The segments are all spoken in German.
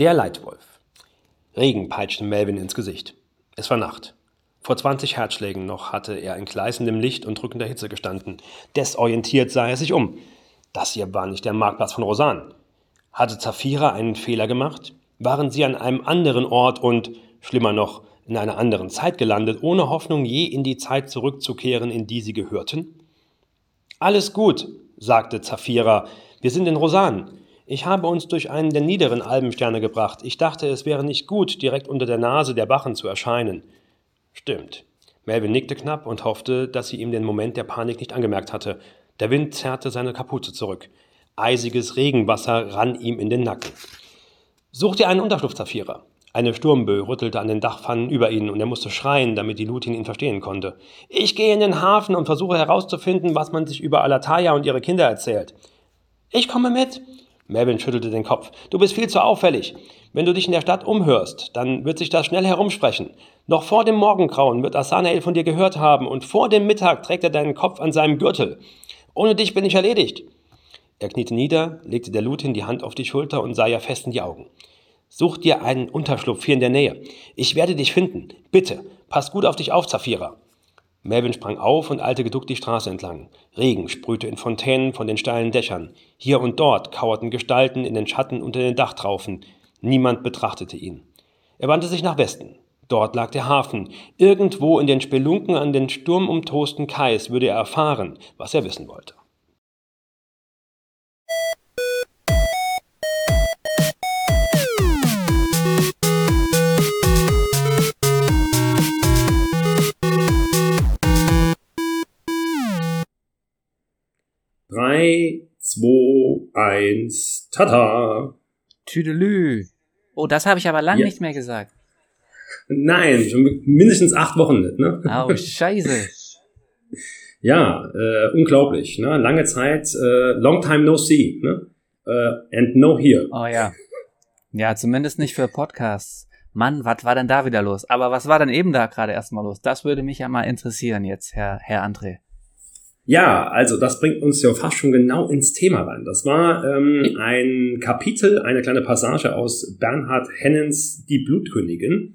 Der Leitwolf. Regen peitschte Melvin ins Gesicht. Es war Nacht. Vor 20 Herzschlägen noch hatte er in gleißendem Licht und drückender Hitze gestanden. Desorientiert sah er sich um. Das hier war nicht der Marktplatz von Rosan. Hatte Zafira einen Fehler gemacht? Waren sie an einem anderen Ort und, schlimmer noch, in einer anderen Zeit gelandet, ohne Hoffnung, je in die Zeit zurückzukehren, in die sie gehörten? Alles gut, sagte Zafira. Wir sind in Rosan. Ich habe uns durch einen der niederen Albensterne gebracht. Ich dachte, es wäre nicht gut, direkt unter der Nase der Bachen zu erscheinen. Stimmt. Melvin nickte knapp und hoffte, dass sie ihm den Moment der Panik nicht angemerkt hatte. Der Wind zerrte seine Kapuze zurück. Eisiges Regenwasser rann ihm in den Nacken. Such dir einen Unterschlupf, Zafira. Eine Sturmböe rüttelte an den Dachpfannen über ihn und er musste schreien, damit die Lutin ihn verstehen konnte. Ich gehe in den Hafen und versuche herauszufinden, was man sich über Alataya und ihre Kinder erzählt. Ich komme mit. Melvin schüttelte den Kopf. Du bist viel zu auffällig. Wenn du dich in der Stadt umhörst, dann wird sich das schnell herumsprechen. Noch vor dem Morgengrauen wird Asanael von dir gehört haben und vor dem Mittag trägt er deinen Kopf an seinem Gürtel. Ohne dich bin ich erledigt. Er kniete nieder, legte der Lutin die Hand auf die Schulter und sah ihr fest in die Augen. Such dir einen Unterschlupf hier in der Nähe. Ich werde dich finden. Bitte, pass gut auf dich auf, Zafira. Melvin sprang auf und eilte geduckt die Straße entlang. Regen sprühte in Fontänen von den steilen Dächern. Hier und dort kauerten Gestalten in den Schatten unter den Dachtraufen. Niemand betrachtete ihn. Er wandte sich nach Westen. Dort lag der Hafen. Irgendwo in den Spelunken an den sturmumtosten Kais würde er erfahren, was er wissen wollte. Drei, zwei, eins, tata. Tüdelü. Oh, das habe ich aber lang Ja. nicht mehr gesagt. Nein, schon mindestens acht Wochen nicht, ne? Oh, scheiße. Ja, äh, unglaublich, ne? Lange Zeit, äh, long time no see, ne? Äh, and no here. Oh ja. Ja, zumindest nicht für Podcasts. Mann, was war denn da wieder los? Aber was war denn eben da gerade erstmal los? Das würde mich ja mal interessieren jetzt, Herr, Herr André. Ja, also das bringt uns ja fast schon genau ins Thema rein. Das war ähm, ein Kapitel, eine kleine Passage aus Bernhard Hennens Die Blutkönigin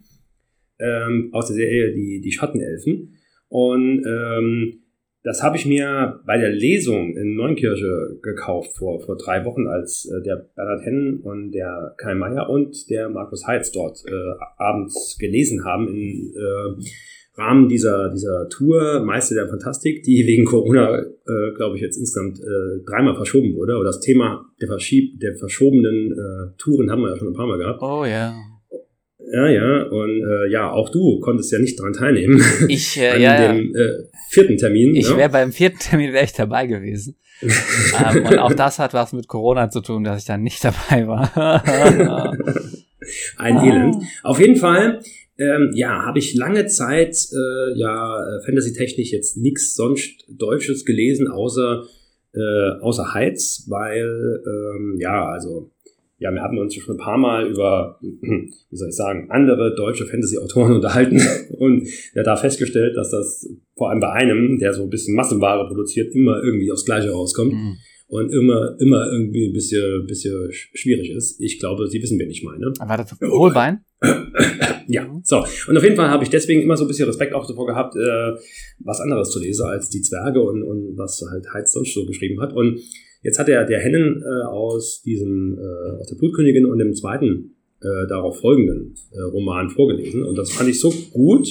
ähm, aus der Serie Die, die Schattenelfen. Und ähm, das habe ich mir bei der Lesung in Neunkirche gekauft vor, vor drei Wochen, als äh, der Bernhard Hennen und der Kai Meier und der Markus Heitz dort äh, abends gelesen haben in äh, Rahmen dieser, dieser Tour Meister der Fantastik, die wegen Corona, äh, glaube ich, jetzt insgesamt äh, dreimal verschoben wurde. Aber das Thema der, verschieb der verschobenen äh, Touren haben wir ja schon ein paar Mal gehabt. Oh ja. Ja, ja, und äh, ja, auch du konntest ja nicht dran teilnehmen. Ich, äh, an ja, ja. dem äh, vierten Termin. Ich ne? wäre beim vierten Termin wäre ich dabei gewesen. ähm, und auch das hat was mit Corona zu tun, dass ich dann nicht dabei war. Ein Ah. Elend. Auf jeden Fall, ähm, ja, habe ich lange Zeit, äh, ja, äh, Fantasy-technisch jetzt nichts sonst Deutsches gelesen, außer, äh, außer Heiz, weil, ähm, ja, also, ja, wir hatten uns schon ein paar Mal über, wie soll ich sagen, andere deutsche Fantasy-Autoren unterhalten und ja, da festgestellt, dass das vor allem bei einem, der so ein bisschen Massenware produziert, immer irgendwie aufs Gleiche rauskommt Hm. Und immer, immer irgendwie ein bisschen, bisschen sch- schwierig ist. Ich glaube, Sie wissen, wen ich meine. War das Hohlbein? Ja, so. Und auf jeden Fall habe ich deswegen immer so ein bisschen Respekt auch davor gehabt, äh, was anderes zu lesen als die Zwerge und, und was halt Heiz sonst so geschrieben hat. Und jetzt hat der, der Hennen äh, aus diesem, äh, aus der Blutkönigin und dem zweiten äh, darauf folgenden äh, Roman vorgelesen. Und das fand ich so gut,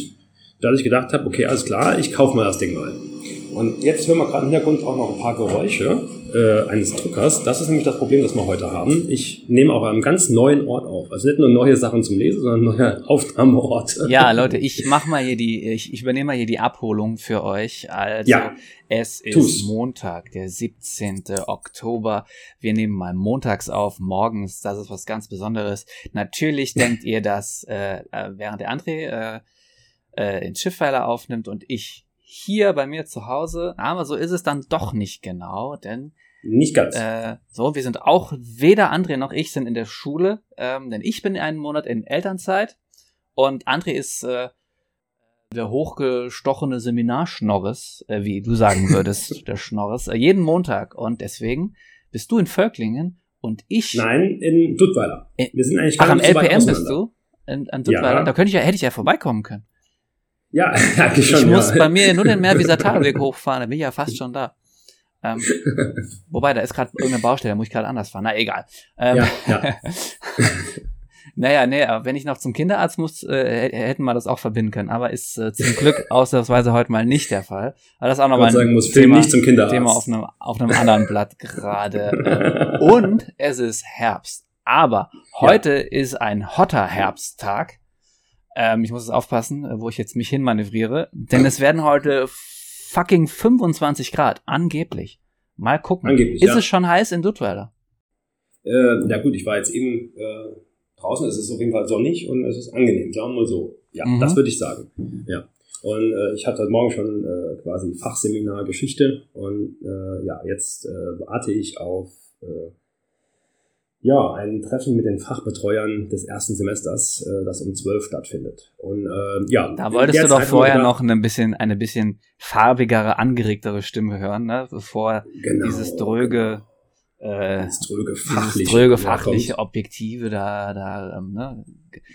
dass ich gedacht habe, okay, alles klar, ich kaufe mal das Ding mal. Und jetzt hören wir gerade im Hintergrund auch noch ein paar Geräusche äh, eines Druckers. Das ist nämlich das Problem, das wir heute haben. Ich nehme auch an einem ganz neuen Ort auf. Also nicht nur neue Sachen zum Lesen, sondern neue Aufnahmeorte. Ja, Leute, ich mach mal hier die, ich, ich übernehme mal hier die Abholung für euch. Also, Ja, es ist tu's. Montag, der 17. Oktober. Wir nehmen mal montags auf, morgens. Das ist was ganz Besonderes. Natürlich denkt ihr, dass äh, äh, während der André äh, äh, in Schiffweiler aufnimmt und ich hier bei mir zu Hause, aber so ist es dann doch nicht genau, denn Nicht ganz. äh, so, wir sind auch, weder André noch ich sind in der Schule, ähm, denn ich bin einen Monat in Elternzeit und André ist äh, der hochgestochene Seminarschnorres, äh, wie du sagen würdest, der Schnorres, äh, jeden Montag. Und deswegen bist du in Völklingen Und ich. Nein, in Duttweiler. Wir sind eigentlich gar Ach, am so LPM bist du? In, an Duttweiler? Ja. Da könnte ich ja, hätte ich ja vorbeikommen können. Ja, eigentlich schon. Ich muss ja. bei mir nur den Meerwieser Talweg hochfahren, da bin ich ja fast schon da. Ähm, wobei, da ist gerade irgendeine Baustelle, da muss ich gerade anders fahren. Na, egal. Ähm, ja, ja. naja, nee, aber wenn ich noch zum Kinderarzt muss, äh, hätten wir das auch verbinden können. Aber ist äh, zum Glück ausnahmsweise heute mal nicht der Fall. Aber das ist auch nochmal ein sagen, muss Thema, nicht zum Kinderarzt. Thema auf einem, auf einem anderen Blatt gerade. Und es ist Herbst. Aber heute ja. ist ein hotter Herbsttag. Ähm, ich muss es aufpassen, äh, wo ich jetzt mich hinmanövriere, denn es werden heute fucking 25 Grad, angeblich. Mal gucken. Angeblich, ist ja. es schon heiß in Duttweiler? Äh, ja gut, ich war jetzt eben äh, draußen, es ist auf jeden Fall sonnig und es ist angenehm, sagen wir mal so. Ja, mhm. das würde ich sagen. Ja. Und äh, ich hatte heute Morgen schon äh, quasi Fachseminar Geschichte und äh, ja, jetzt äh, warte ich auf äh, ja, ein Treffen mit den Fachbetreuern des ersten Semesters, äh, das um zwölf stattfindet. Und äh, ja, da wolltest du doch vorher noch ein bisschen, eine bisschen farbigere, angeregtere Stimme hören, ne? bevor genau, dieses dröge, äh, dröge fachliche, dieses dröge fachliche Objektive da, da ähm, ne,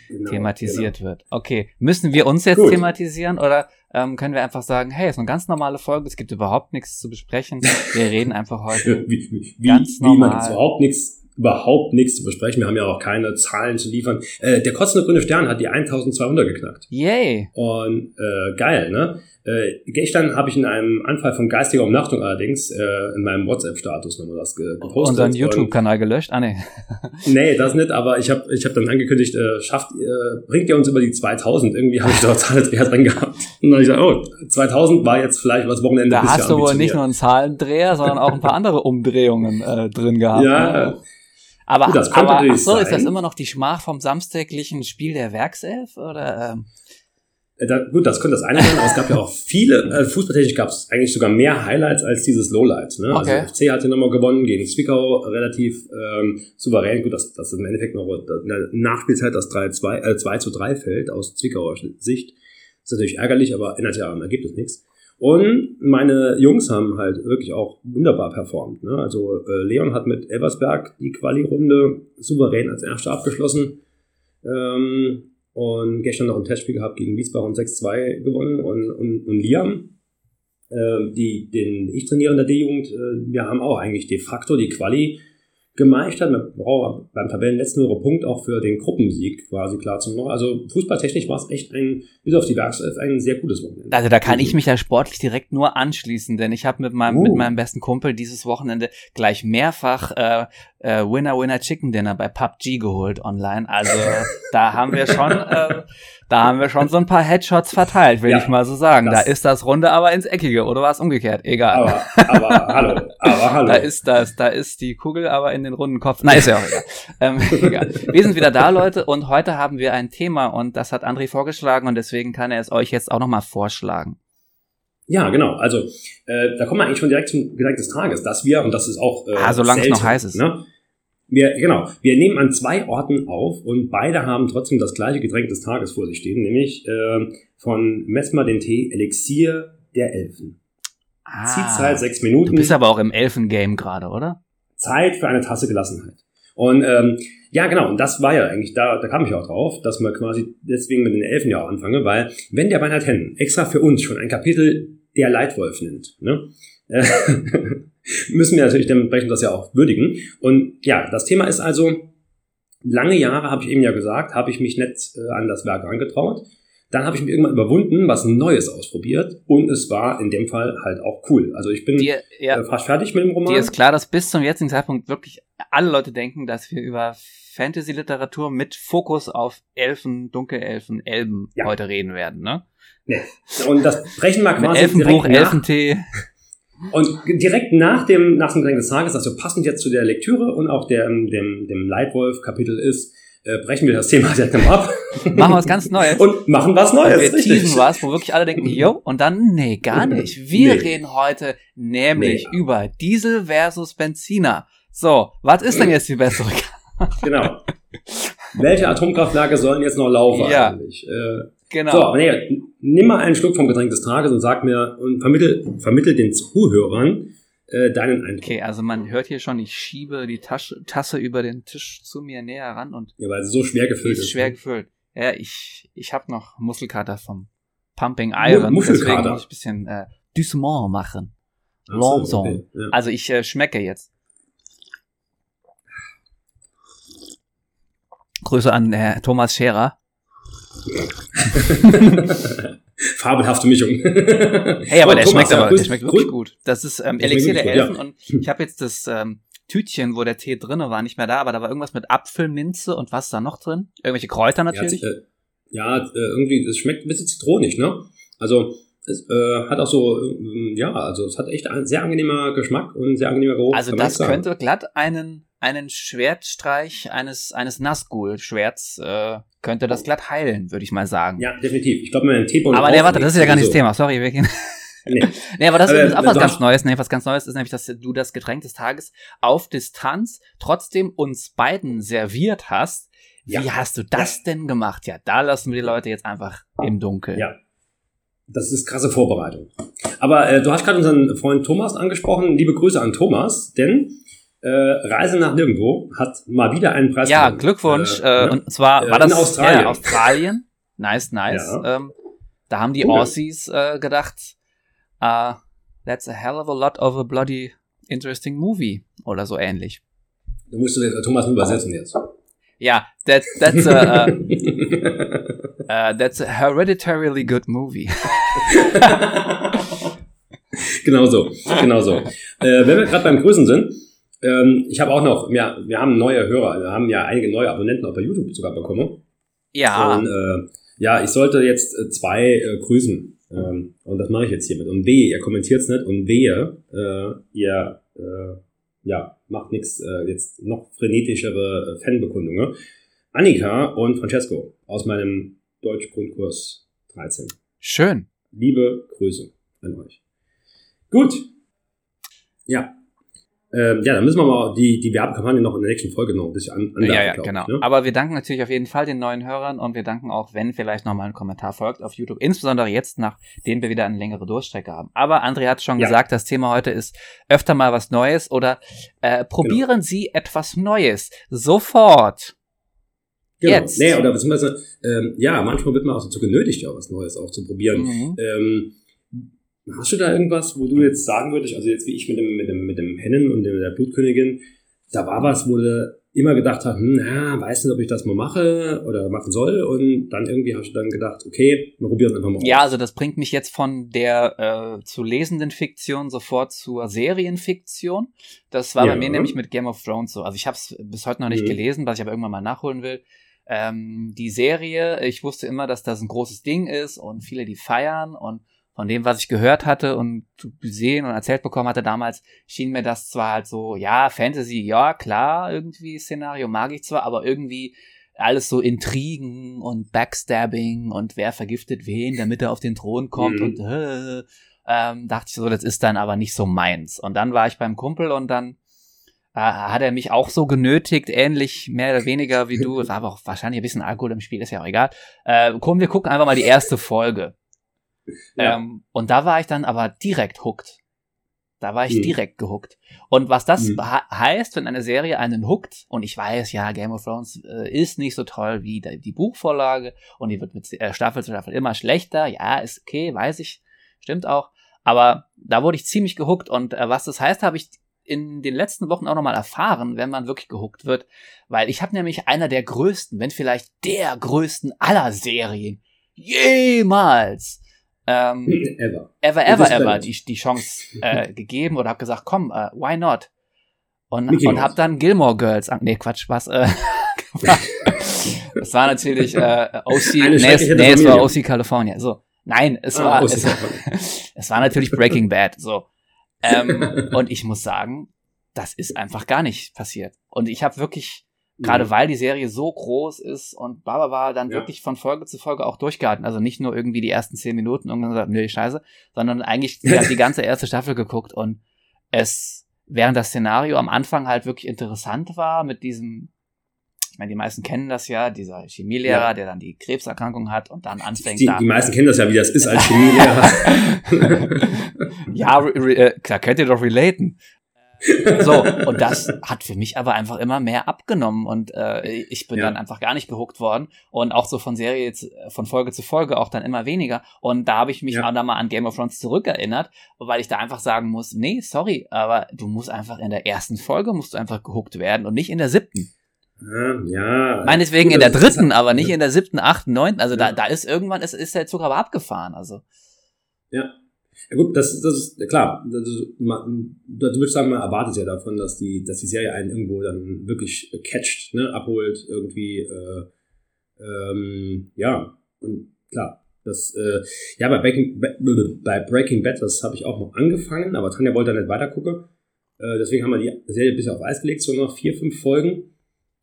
genau, thematisiert genau. wird. Okay, müssen wir uns jetzt Gut. thematisieren oder ähm, können wir einfach sagen, hey, es ist eine ganz normale Folge, es gibt überhaupt nichts zu besprechen. Wir reden einfach heute wie, wie, ganz normal. Wie man jetzt überhaupt nichts überhaupt nichts zu besprechen. Wir haben ja auch keine Zahlen zu liefern. Äh, der kotzende grüne Stern hat die 1200 geknackt. Yay. Und äh, geil, ne? Äh, gestern habe ich in einem Anfall von geistiger Umnachtung allerdings äh, in meinem WhatsApp-Status nochmal das gepostet. Unseren YouTube-Kanal gelöscht? Ah, nee. nee, das nicht, aber ich habe ich hab dann angekündigt, äh, schafft, äh, bringt ihr uns über die 2000? Irgendwie habe ich da Zahlendreher drin gehabt. Und dann habe ich gesagt, oh, 2000 war jetzt vielleicht was Wochenende. Da hast du wohl nicht nur einen Zahlendreher, sondern auch ein paar andere Umdrehungen äh, drin gehabt. Ja, ne? Aber, Gut, das aber ach so, sein. ist das immer noch die Schmach vom samstäglichen Spiel der Werkself? Oder, ähm? Äh, da, gut, das könnte das eine sein, aber es gab ja auch viele, äh, fußballtechnisch gab es eigentlich sogar mehr Highlights als dieses Lowlight. Ne? Also okay. Also FC hat ja nochmal gewonnen gegen Zwickau, relativ ähm, souverän. Gut, dass das im Endeffekt noch in der Nachspielzeit das 3, 2, äh, 2 zu 3 fällt aus Zwickauer Sicht. ist natürlich ärgerlich, aber ändert ja am Ergebnis nichts. Und meine Jungs haben halt wirklich auch wunderbar performt. Ne? Also äh, Leon hat mit Elversberg die Quali-Runde souverän als Erster abgeschlossen. Ähm, und gestern noch ein Testspiel gehabt gegen Wiesbaden 6-2 gewonnen. Und, und, und Liam, äh, die, den ich trainiere in der D-Jugend, äh, wir haben auch eigentlich de facto die Quali gemeistert. Man braucht beim Tabellenletzten nur Punkt auch für den Gruppensieg quasi klar zu machen. Also fußballtechnisch war es echt ein, bis auf die Werkself, ein sehr gutes Wochenende. Also da kann ich mich ja sportlich direkt nur anschließen, denn ich habe mit meinem, uh. mit meinem besten Kumpel dieses Wochenende gleich mehrfach äh, äh, Winner Winner Chicken Dinner bei PUBG geholt online. Also da haben wir schon, äh, da haben wir schon so ein paar Headshots verteilt, will ja, ich mal so sagen. Da ist das Runde aber ins Eckige oder war es umgekehrt? Egal. Aber, aber hallo, aber hallo. Da ist das, da ist die Kugel aber in den runden Kopf. Na, ist ja auch egal. ähm, egal. Wir sind wieder da, Leute, und heute haben wir ein Thema und das hat André vorgeschlagen und deswegen kann er es euch jetzt auch nochmal vorschlagen. Ja, genau. Also äh, da kommen wir eigentlich schon direkt zum Gedanke des Tages, dass wir, und das ist auch äh, ah, solange es noch heiß ist. Ne? Wir, genau, wir nehmen an zwei Orten auf und beide haben trotzdem das gleiche Getränk des Tages vor sich stehen, nämlich äh, von Messmer den Tee Elixier der Elfen. Ah, Ziehzeit sechs Minuten. Du bist aber auch im Elfengame gerade, oder? Zeit für eine Tasse Gelassenheit. Und ähm, ja, genau, und das war ja eigentlich, da, da kam ich auch drauf, dass man quasi deswegen mit den Elfen ja auch anfange, weil wenn der Beinhard Hennen extra für uns schon ein Kapitel der Leitwolf nimmt, ne? müssen wir natürlich dementsprechend das ja auch würdigen. Und ja, das Thema ist also, lange Jahre, habe ich eben ja gesagt, habe ich mich nicht äh, an das Werk angetraut. Dann habe ich mich irgendwann überwunden, was Neues ausprobiert und es war in dem Fall halt auch cool. Also ich bin Dir, ja, äh, fast fertig mit dem Roman. Dir ist klar, dass bis zum jetzigen Zeitpunkt wirklich alle Leute denken, dass wir über Fantasy-Literatur mit Fokus auf Elfen, Dunkelelfen, Elben ja. heute reden werden, ne? Nee. Und das brechen wir quasi Elfenbuch, Elfentee. Und direkt nach dem, nach dem Getränk des Tages, also passend jetzt zu der Lektüre und auch der, dem, dem Leitwolf-Kapitel ist, äh, brechen wir das Thema jetzt mal ab. machen wir was ganz Neues. Und machen was Neues. Wir teasen was, wo wirklich alle denken, yo, und dann, nee, gar nicht. Wir nee. reden heute nämlich nee. über Diesel versus Benziner. So, was ist denn jetzt die bessere? genau. Welche Atomkraftwerke sollen jetzt noch laufen ja. eigentlich? Äh, Genau. So, nee, nimm mal einen Schluck vom Getränk des Tages und sag mir und vermittel, vermittel den Zuhörern, äh, deinen Eindruck. Okay, also man hört hier schon, ich schiebe die Tasche, Tasse über den Tisch zu mir näher ran und Ja, weil es so schwer gefüllt ist schwer ne? gefüllt. Ja, ich, ich habe noch Muskelkater vom Pumping Iron, Mu- deswegen Muskelkater. muss ich ein bisschen äh, Doucement machen. Ach so, okay, ja. Also ich äh, schmecke jetzt. Grüße an Herr Thomas Scherer. Fabelhafte Mischung. Hey, aber Oh, der Thomas, schmeckt ja, aber, der schmeckt wirklich grüß- gut. Das ist ähm, Der Elixier der wirklich Elfen gut, und ich habe jetzt das ähm, Tütchen, wo der Tee drinne war, nicht mehr da, aber da war irgendwas mit Apfel, Minze und was da noch drin? Irgendwelche Kräuter Ja, natürlich. äh, ja, äh, irgendwie, es schmeckt ein bisschen zitronig, ne? Also, es äh, hat auch so, ähm, ja, also es hat echt ein sehr angenehmer Geschmack und sehr angenehmer Geruch. Also das könnte glatt einen einen Schwertstreich eines eines Nazgul-Schwerts äh, könnte das glatt heilen, würde ich mal sagen. Ja, definitiv. Ich glaube, man einen Teebeutel aber nee, warte, das ist ja gar nicht das sowieso. Thema. Sorry, wir gehen. Nee. nee, aber das Aber, ist auch was ganz Neues. Nee, was ganz Neues ist nämlich, dass du das Getränk des Tages auf Distanz trotzdem uns beiden serviert hast. Wie Ja. hast du das denn gemacht? Ja, da lassen wir die Leute jetzt einfach im Dunkeln. Ja. Das ist krasse Vorbereitung. Aber äh, du hast gerade unseren Freund Thomas angesprochen. Liebe Grüße an Thomas, denn äh, Reise nach Nirgendwo hat mal wieder einen Preis Ja, gewonnen. Glückwunsch. Äh, Äh, und zwar Äh, war in das Australien. Ja, Australien. Nice, nice. Ja. Ähm, da haben die Cool. Aussies äh, gedacht, uh, that's a hell of a lot of a bloody interesting movie oder so ähnlich. Du musst du den äh, Thomas übersetzen jetzt. Ja, that, that's a, uh, uh, that's a hereditarily good movie. genau so, genau so. Äh, wenn wir gerade beim Grüßen sind, ähm, ich habe auch noch, ja, wir haben neue Hörer, wir haben ja einige neue Abonnenten auch bei YouTube sogar bekommen. Ja, Und äh, ja, ich sollte jetzt äh, zwei äh, grüßen. Ähm, und das mache ich jetzt hiermit. Und wehe, ihr kommentiert's nicht und wehe, äh, ihr äh, ja, macht nichts, äh, jetzt noch frenetischere äh, Fanbekundungen. Annika und Francesco aus meinem Deutschgrundkurs 13. schön. Liebe Grüße an euch. Gut. Ja. Ähm, ja, dann müssen wir mal die, die Werbekampagne noch in der nächsten Folge noch ein bisschen an, anwerfen, Ja, ja, genau. Ich, ne? Aber wir danken natürlich auf jeden Fall den neuen Hörern und wir danken auch, wenn vielleicht nochmal ein Kommentar folgt auf YouTube, insbesondere jetzt, nachdem wir wieder eine längere Durchstrecke haben. Aber André hat schon Ja. gesagt, das Thema heute ist öfter mal was Neues oder äh, probieren Genau. Sie etwas Neues. Sofort. Genau. Jetzt. Nee, oder beziehungsweise, ähm, ja, manchmal wird man auch dazu genötigt, ja, was Neues auch zu probieren. Mhm. Ähm, hast du da irgendwas, wo du jetzt sagen würdest, also jetzt wie ich mit dem, mit dem, mit dem Hennen und der Blutkönigin, da war was, wo du immer gedacht hast, hm, na, weiß nicht, ob ich das mal mache oder machen soll und dann irgendwie hast du dann gedacht, okay, wir probieren es einfach mal Ja, also das bringt mich jetzt von der äh, zu lesenden Fiktion sofort zur Serienfiktion. Das war Ja. bei mir nämlich mit Game of Thrones so. Also ich habe es bis heute noch nicht Mhm. gelesen, was ich aber irgendwann mal nachholen will. Ähm, die Serie, ich wusste immer, dass das ein großes Ding ist und viele die feiern und von dem, was ich gehört hatte und gesehen und erzählt bekommen hatte damals, schien mir das zwar halt so, ja, Fantasy, ja, klar, irgendwie Szenario mag ich zwar, aber irgendwie alles so Intrigen und Backstabbing und wer vergiftet wen, damit er auf den Thron kommt Mhm. und äh, ähm, dachte ich so, das ist dann aber nicht so meins. Und dann war ich beim Kumpel und dann äh, hat er mich auch so genötigt, ähnlich mehr oder weniger wie du, es war aber auch wahrscheinlich ein bisschen Alkohol im Spiel, ist ja auch egal. Äh, komm, wir gucken einfach mal die erste Folge. Ja. Ähm, und da war ich dann aber direkt hooked. Da war ich Mhm. direkt gehuckt. Und was das Mhm. he- heißt, wenn eine Serie einen hookt, und ich weiß, ja, Game of Thrones äh, ist nicht so toll wie die, die Buchvorlage und die wird mit äh, Staffel zu Staffel immer schlechter. Ja, ist okay, weiß ich, stimmt auch. Aber da wurde ich ziemlich gehuckt und äh, was das heißt, habe ich in den letzten Wochen auch nochmal erfahren, wenn man wirklich gehuckt wird. Weil ich habe nämlich einer der größten, wenn vielleicht der größten aller Serien jemals ähm, Ever. ever, ever, ever die, die Chance äh, gegeben oder habe gesagt, komm, äh, why not? Und, Mickey und habe dann Gilmore Girls, nee, Quatsch, was, äh, das war natürlich äh, OC, nee, nee, es war. OC California, so. Nein, es Ah, war, es, es war natürlich Breaking Bad, so. Ähm, und ich muss sagen, das ist einfach gar nicht passiert. Und ich habe wirklich, gerade Mhm. weil die Serie so groß ist und bla war dann Ja. wirklich von Folge zu Folge auch durchgehalten. Also nicht nur irgendwie die ersten zehn Minuten und gesagt, nö, scheiße, sondern eigentlich die, die ganze erste Staffel geguckt und es, während das Szenario am Anfang halt wirklich interessant war mit diesem meine, die meisten kennen das ja, dieser Chemielehrer, ja. der dann die Krebserkrankung hat und dann anfängt. Die, da, die meisten kennen das ja, wie das ist als Chemielehrer. ja, äh, da könnt ihr doch relaten. So, und das hat für mich aber einfach immer mehr abgenommen und äh, ich bin ja. dann einfach gar nicht gehuckt worden und auch so von Serie jetzt, von Folge zu Folge auch dann immer weniger und da habe ich mich ja. auch dann mal an Game of Thrones zurückerinnert, weil ich da einfach sagen muss, nee, sorry, aber du musst einfach in der ersten Folge musst du einfach gehuckt werden und nicht in der siebten. Ja, ja. Meineswegen in der dritten, aber nicht in der siebten, achten, neunten. Also ja. da, da ist irgendwann, ist, ist der Zug aber abgefahren. Also. Ja. Ja gut, das, das ist klar. Das, man, du würdest sagen, man erwartet ja davon, dass die, dass die Serie einen irgendwo dann wirklich catcht, ne, abholt, irgendwie, äh, ähm, ja, und klar. Das, äh, ja, bei Breaking, bei Breaking Bad, das habe ich auch noch angefangen, aber Tanja wollte da nicht weitergucken. Äh, deswegen haben wir die Serie ein bisschen auf Eis gelegt, so noch vier, fünf Folgen.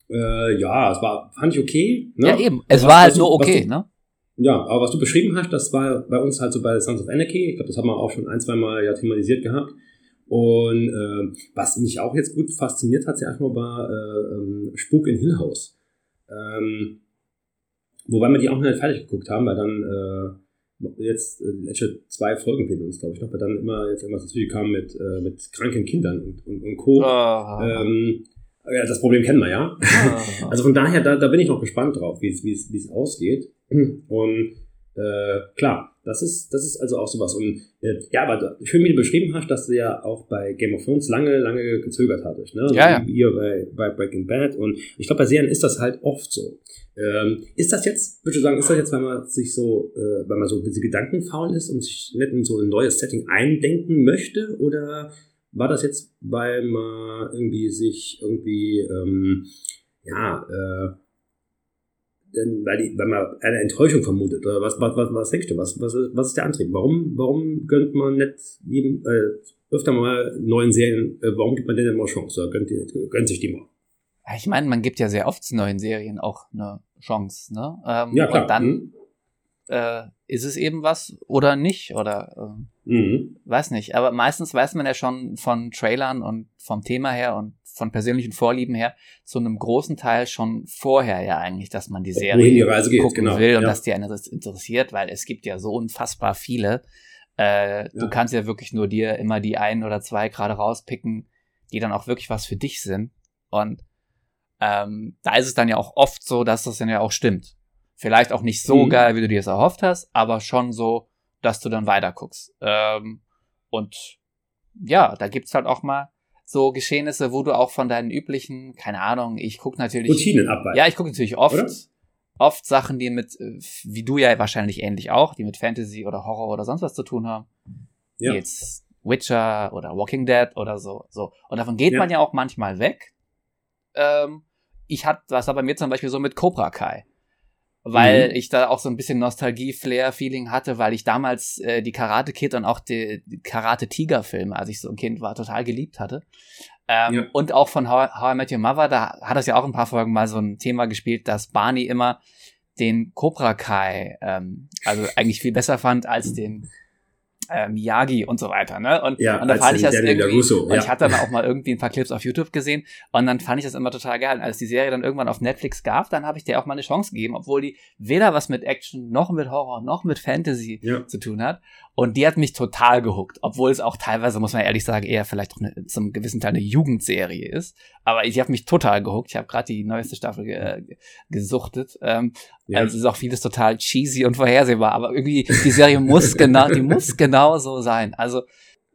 Äh, ja, es war, fand ich okay. Ne? Ja, eben. Es was, war halt nur okay, du, ne? Ja, aber was du beschrieben hast, das war bei uns halt so bei Sons of Anarchy. Ich glaube, das haben wir auch schon ein, zwei Mal ja thematisiert gehabt. Und äh, was mich auch jetzt gut fasziniert hat, ja erstmal war äh, ähm, Spuk in Hill House. Ähm, wobei wir die auch noch nicht fertig geguckt haben, weil dann äh, jetzt äh, letzte zwei Folgen fehlen uns, glaube ich, noch, weil dann immer jetzt irgendwas dazu kam mit, äh, mit kranken Kindern und, und, und Co. Oh. Ähm, ja, das Problem kennen wir ja. Ah. Also von daher, da, da bin ich noch gespannt drauf, wie es ausgeht. Und äh, klar, das ist, das ist also auch sowas. Und äh, ja, aber schön, wie du beschrieben hast, dass du ja auch bei Game of Thrones lange, lange gezögert hattest. Ne? Ja, ja. Ihr bei, bei Breaking Bad. Und ich glaube, bei Serien ist das halt oft so. Ähm, ist das jetzt, würde ich sagen, ist das jetzt, weil man sich so, äh, weil man so ein bisschen gedankenfaul ist und sich nicht in so ein neues Setting eindenken möchte? Oder war das jetzt, weil man irgendwie sich irgendwie, ähm, ja, äh, denn, weil, die, weil man eine Enttäuschung vermutet? Oder was, was, was, was denkst du? Was, was, ist, was ist der Antrieb? Warum, warum gönnt man nicht jedem, äh, öfter mal neuen Serien, äh, warum gibt man denen mal Chance? Oder gönnt, gönnt sich die mal? Ich meine, man gibt ja sehr oft neuen Serien auch eine Chance, ne? Ähm, ja, klar. Und dann mhm. Äh, ist es eben was oder nicht oder äh, mhm. weiß nicht. Aber meistens weiß man ja schon von Trailern und vom Thema her und von persönlichen Vorlieben her zu einem großen Teil schon vorher ja eigentlich, dass man die Serie die Reise geht, gucken genau, will ja. und dass die einen das interessiert, weil es gibt ja so unfassbar viele. Äh, ja. Du kannst ja wirklich nur dir immer die ein oder zwei gerade rauspicken, die dann auch wirklich was für dich sind. Und ähm, da ist es dann ja auch oft so, dass das dann ja auch stimmt. Vielleicht auch nicht so mhm. geil, wie du dir es erhofft hast, aber schon so, dass du dann weiter guckst. Ähm, und ja, da gibt's halt auch mal so Geschehnisse, wo du auch von deinen üblichen, keine Ahnung, ich guck natürlich. Routinen abweichen. Ja, ich gucke natürlich oft, oder? oft Sachen, die mit, wie du ja wahrscheinlich ähnlich auch, die mit Fantasy oder Horror oder sonst was zu tun haben. Ja. Wie jetzt Witcher oder Walking Dead oder so. so. Und davon geht ja. man ja auch manchmal weg. Ähm, ich hatte, was war bei mir zum Beispiel so mit Cobra Kai weil mhm. ich da auch so ein bisschen Nostalgie-Flair-Feeling hatte, weil ich damals äh, die Karate Kid und auch die, Karate Tiger Filme, als ich so ein Kind war, total geliebt hatte. Ähm, ja. Und auch von How, How I Met Your Mother, da hat das ja auch ein paar Folgen mal so ein Thema gespielt, dass Barney immer den Cobra Kai, ähm, also eigentlich viel besser fand als den äh, Miyagi und so weiter, ne? Und, ja, und dann fand ich das irgendwie, Russo, ja. und ich hatte dann auch mal irgendwie ein paar Clips auf YouTube gesehen und dann fand ich das immer total geil. Und als die Serie dann irgendwann auf Netflix gab, dann habe ich der auch mal eine Chance gegeben, obwohl die weder was mit Action noch mit Horror noch mit Fantasy ja. zu tun hat. Und die hat mich total gehuckt, obwohl es auch teilweise, muss man ehrlich sagen, eher vielleicht auch eine, zum gewissen Teil eine Jugendserie ist. Aber ich habe mich total gehuckt. Ich habe gerade die neueste Staffel ge gesuchtet. Ähm, ja. Also es ist auch vieles total cheesy und vorhersehbar. Aber irgendwie, die Serie muss genau, die muss genau so sein. Also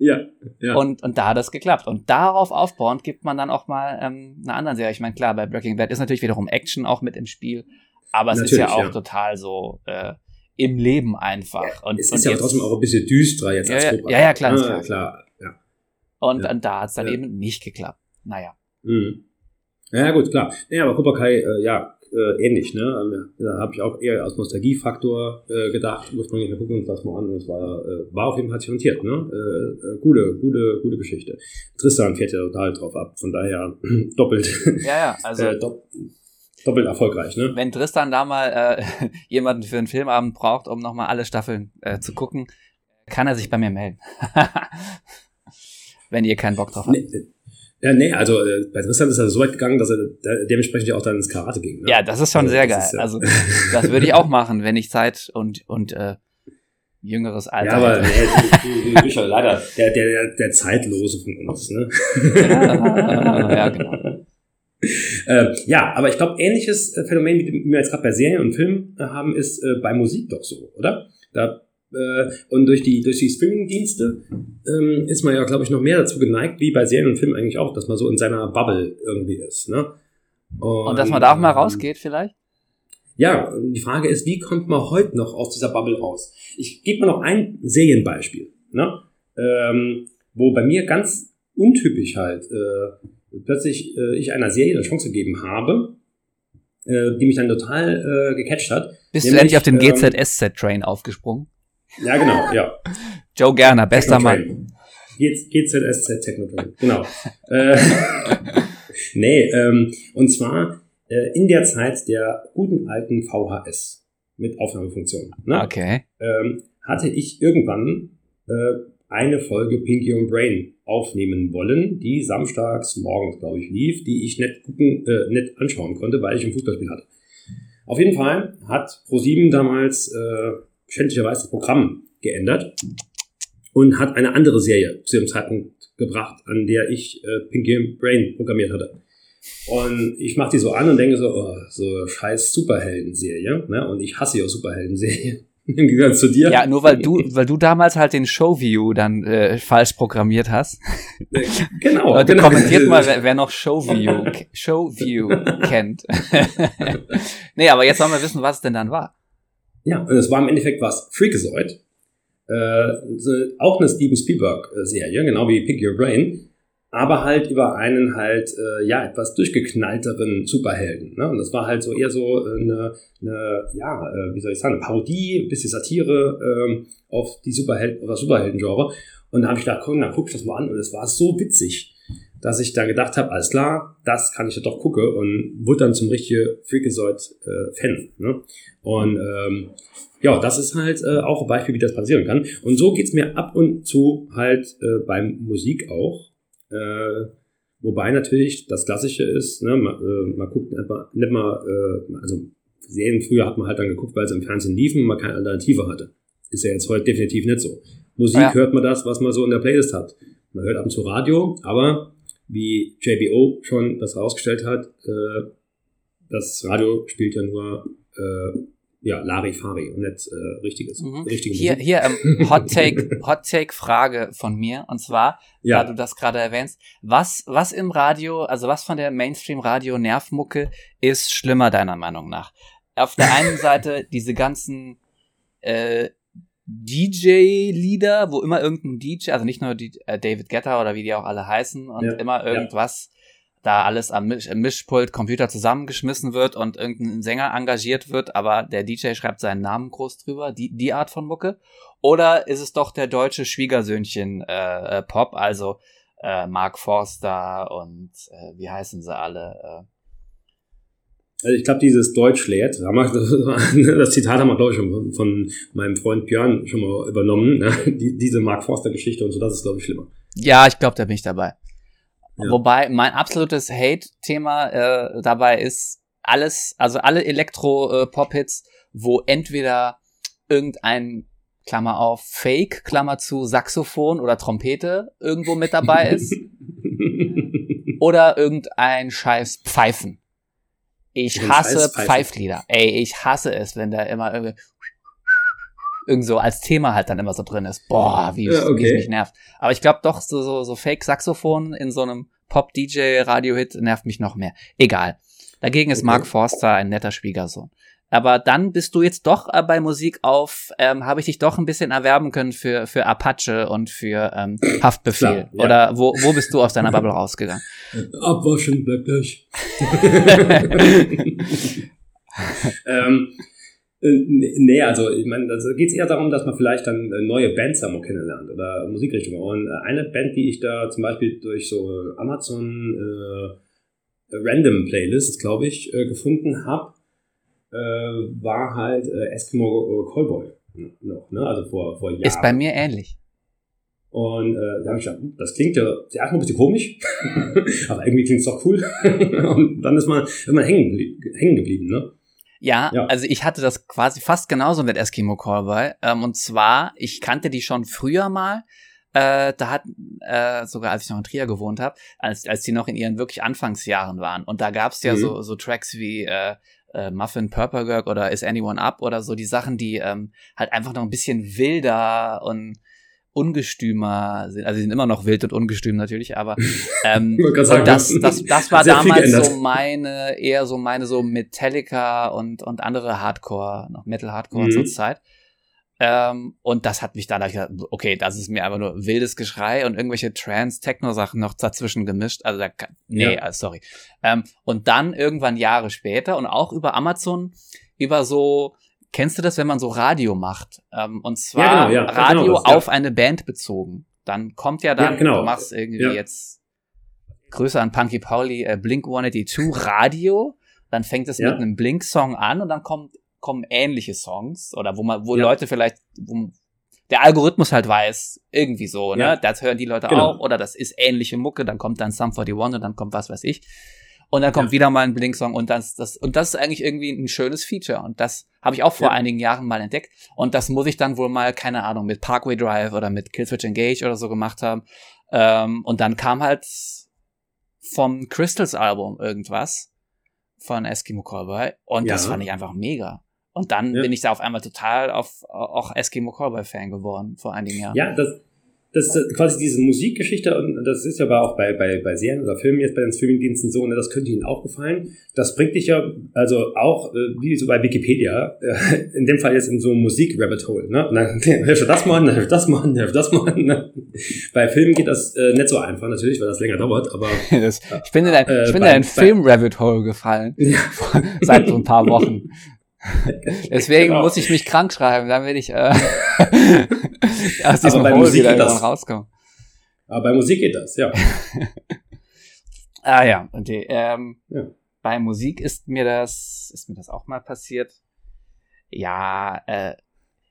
ja, ja. Und, und da hat es geklappt. Und darauf aufbauend gibt man dann auch mal ähm, eine andere Serie. Ich meine, klar, bei Breaking Bad ist natürlich wiederum Action auch mit im Spiel. Aber es natürlich, ist ja auch ja. total so äh, im Leben einfach. Ja, und, es ist und ja trotzdem auch ein bisschen düsterer jetzt ja, als Cobra. Ja, ja, klar. Ah, klar. klar. Ja. Und, und da hat es dann eben nicht geklappt. Naja. Mhm. Ja, gut, klar. Ja, aber Cobra Kai, äh, ja, äh, ähnlich, ne? Ähm, da habe ich auch eher als Nostalgiefaktor äh, gedacht, ursprünglich, wir gucken uns das mal an und es war, äh, war auf jeden Fall talentiert, ne? Äh, äh, gute, gute, gute Geschichte. Tristan fährt ja total drauf ab, von daher doppelt. Ja, ja, also. äh, dopp doppelt erfolgreich, ne? Wenn Tristan da mal äh, jemanden für einen Filmabend braucht, um nochmal alle Staffeln äh, zu gucken, kann er sich bei mir melden. Wenn ihr keinen Bock drauf habt. Nee, Ja, nee, also äh, bei Tristan ist er so weit gegangen, dass er de dementsprechend ja auch dann ins Karate ging. Ne? Ja, das ist schon also, sehr geil. Ja also das würde ich auch machen, wenn ich Zeit und und äh, jüngeres Alter. Ja, aber nee, du, du, leider der, der, der Zeitlose von uns, ne? Ja, ja genau. Äh, ja, aber ich glaube, ähnliches äh, Phänomen, wie wir jetzt gerade bei Serien und Filmen äh, haben, ist äh, bei Musik doch so, oder? Da, und durch die, durch die Streaming-Dienste ähm, ist man ja, glaube ich, noch mehr dazu geneigt, wie bei Serien und Filmen eigentlich auch, dass man so in seiner Bubble irgendwie ist. Ne? Und, und dass man da auch mal rausgeht vielleicht? Ja, die Frage ist, wie kommt man heute noch aus dieser Bubble raus? Ich gebe mal noch ein Serienbeispiel, ne? ähm, wo bei mir ganz untypisch halt äh, plötzlich äh, ich einer Serie eine Chance gegeben habe, äh, die mich dann total äh, gecatcht hat. Bist Nämlich, du endlich auf den ähm, GZSZ-Train aufgesprungen? Ja, genau, ja. Joe Gerner, bester Mann. GZSZ Technotrain, genau. äh, nee, ähm, und zwar äh, in der Zeit der guten alten VHS mit Aufnahmefunktion. Ne? Okay. Ähm, hatte ich irgendwann äh, eine Folge Pinky und Brain aufnehmen wollen, die samstags morgens, glaube ich, lief, die ich nicht gucken, äh, nicht anschauen konnte, weil ich ein Fußballspiel hatte. Auf jeden Fall hat ProSieben damals äh, schändlicherweise das Programm geändert und hat eine andere Serie zu dem Zeitpunkt gebracht, an der ich äh, Pinky Brain programmiert hatte. Und ich mache die so an und denke so, oh, so scheiß Superhelden-Serie. Ne? Und ich hasse ja Superhelden-Serie. Im Gegensatz zu dir. Ja, nur weil du, weil du damals halt den Showview dann äh, falsch programmiert hast. Genau. Leute, genau. kommentiert mal, wer, wer noch Showview, Showview kennt. nee, aber jetzt wollen wir wissen, was es denn dann war. Ja, und es war im Endeffekt was Freakazoid. Äh, auch eine Steven Spielberg-Serie, genau wie Pick Your Brain, aber halt über einen halt, äh, ja, etwas durchgeknallteren Superhelden. Ne? Und das war halt so eher so eine, eine ja, äh, wie soll ich sagen, eine Parodie, ein bisschen Satire ähm, auf die Superhelden, auf das Superhelden-Genre. Und da habe ich gedacht, komm, dann guck ich das mal an. Und es war so witzig, dass ich da gedacht habe, alles klar, das kann ich ja doch gucken und wurde dann zum richtigen Freakazoid-Fan. Äh, ne? Und ähm, ja, das ist halt äh, auch ein Beispiel, wie das passieren kann. Und so geht's mir ab und zu halt äh, beim Musik auch. Äh, wobei natürlich das Klassische ist, ne, man, äh, man guckt nicht mal, nicht mal äh, also Serien früher hat man halt dann geguckt, weil sie im Fernsehen liefen und man keine Alternative hatte. Ist ja jetzt heute definitiv nicht so. Musik ja. hört man das, was man so in der Playlist hat. Man hört ab und zu Radio, aber wie JBO schon das herausgestellt hat, äh, das Radio spielt ja nur äh, ja, Larifari und nicht äh, richtiges. Mhm. Richtige hier, Musik. hier ähm, Hot Take, Hot Take Frage von mir und zwar, ja. da du das gerade erwähnst, was was im Radio, also was von der Mainstream Radio Nervmucke ist schlimmer deiner Meinung nach? Auf der einen Seite diese ganzen äh, DJ-Lieder, wo immer irgendein DJ, also nicht nur die, äh, David Guetta oder wie die auch alle heißen und ja, immer irgendwas ja. da alles am Misch Mischpult Computer zusammengeschmissen wird und irgendein Sänger engagiert wird, aber der DJ schreibt seinen Namen groß drüber, die, die Art von Mucke. Oder ist es doch der deutsche Schwiegersöhnchen äh, äh Pop, also äh, Mark Forster und äh, wie heißen sie alle? Äh, also ich glaube, dieses Deutsch lädt, das Zitat haben wir, glaube ich, schon von meinem Freund Björn schon mal übernommen. Ne? Die, diese Mark Forster-Geschichte und so, das ist, glaube ich, schlimmer. Ja, ich glaube, da bin ich dabei. Ja. Wobei mein absolutes Hate-Thema äh, dabei ist alles, also alle Elektro-Pop-Hits, wo entweder irgendein Klammer auf Fake, Klammer zu Saxophon oder Trompete irgendwo mit dabei ist. oder irgendein scheiß Pfeifen. Ich hasse Pfeiflieder. Ey, ich hasse es, wenn da immer irgendwie irgend so als Thema halt dann immer so drin ist. Boah, wie, ja, okay. wie es mich nervt. Aber ich glaube doch, so, so, so Fake-Saxophon in so einem Pop-DJ-Radio-Hit nervt mich noch mehr. Egal. Dagegen ist okay. Mark Forster ein netter Schwiegersohn. Aber dann bist du jetzt doch äh, bei Musik auf, ähm, habe ich dich doch ein bisschen erwerben können für, für Apache und für ähm, Haftbefehl. Klar, ja. Oder wo, wo bist du aus deiner Bubble rausgegangen? Abwaschen bleibt gleich. ähm, äh, nee, also ich meine, da geht es eher darum, dass man vielleicht dann äh, neue Bands einmal kennenlernt oder Musikrichtungen. Und eine Band, die ich da zum Beispiel durch so Amazon äh, Random Playlists, glaube ich, äh, gefunden habe, äh, war halt äh, Eskimo Callboy noch, ne? Also vor, vor Jahren. Ist bei mir ähnlich. Und äh, da habe ich gedacht, hm, das klingt ja erstmal ein bisschen komisch, aber irgendwie klingt es doch cool. und dann ist man immer hängen, hängen geblieben, ne? Ja, ja, also ich hatte das quasi fast genauso mit Eskimo Callboy. Ähm, und zwar, ich kannte die schon früher mal. Äh, da hat, äh, sogar als ich noch in Trier gewohnt habe, als, als die noch in ihren wirklich Anfangsjahren waren. Und da gab's ja mhm. so, so Tracks wie äh, äh, Muffin Purple oder Is Anyone Up oder so, die Sachen, die ähm, halt einfach noch ein bisschen wilder und ungestümer sind. Also sie sind immer noch wild und ungestüm natürlich, aber ähm, sagen, das, das, das war damals so meine, eher so meine so Metallica und, und andere Hardcore, noch Metal Hardcore mhm. zur Zeit. Ähm, und das hat mich dann gedacht, okay, das ist mir einfach nur wildes Geschrei und irgendwelche Trans-Techno-Sachen noch dazwischen gemischt. Also, da, nee, ja. sorry. Ähm, und dann irgendwann Jahre später und auch über Amazon, über so, kennst du das, wenn man so Radio macht? Ähm, und zwar ja, genau, ja, Radio genau das, auf eine Band bezogen. Dann kommt ja dann, genau. du machst irgendwie jetzt Größe an Punky Pauli, äh, Blink 182 Radio. Dann fängt es mit einem Blink-Song an und dann kommt kommen ähnliche Songs oder wo man, wo ja. Leute vielleicht, wo der Algorithmus halt weiß, irgendwie so, ne? Ja. Das hören die Leute genau. auch oder das ist ähnliche Mucke, dann kommt dann Sum 41 und dann kommt was weiß ich. Und dann kommt ja. wieder mal ein Blink-Song und das, das, und das ist eigentlich irgendwie ein schönes Feature. Und das habe ich auch vor ja. einigen Jahren mal entdeckt. Und das muss ich dann wohl mal, keine Ahnung, mit Parkway Drive oder mit Killswitch Engage oder so gemacht haben. Ähm, und dann kam halt vom Crystals Album irgendwas von Eskimo Callboy. Und ja. das fand ich einfach mega. Und dann ja. bin ich da auf einmal total auf auch Eskimo Cowboy Fan geworden vor einigen Jahren. Ja, das, das ist quasi diese Musikgeschichte und das ist ja aber auch bei, bei, bei Serien oder Filmen jetzt bei den Streamingdiensten so, ne, das könnte Ihnen auch gefallen. Das bringt dich ja also auch, äh, wie so bei Wikipedia, äh, in dem Fall jetzt in so ein Musik-Rabbit Hole. Ne? Und dann hilft das mal, dann hilft das mal, dann hilft das mal. Ne? Bei Filmen geht das äh, nicht so einfach natürlich, weil das länger dauert, aber... das, ich bin in ein, ich bin in ein Film-Rabbit Hole gefallen. Ja. Seit so ein paar Wochen. Deswegen genau. muss ich mich krank schreiben, damit ich äh, aus diesem Hole Musik wieder irgendwann rauskomme. Aber bei Musik geht das, ja. ah ja, okay. Ähm, ja. Bei Musik ist mir das, ist mir das auch mal passiert. Ja, äh,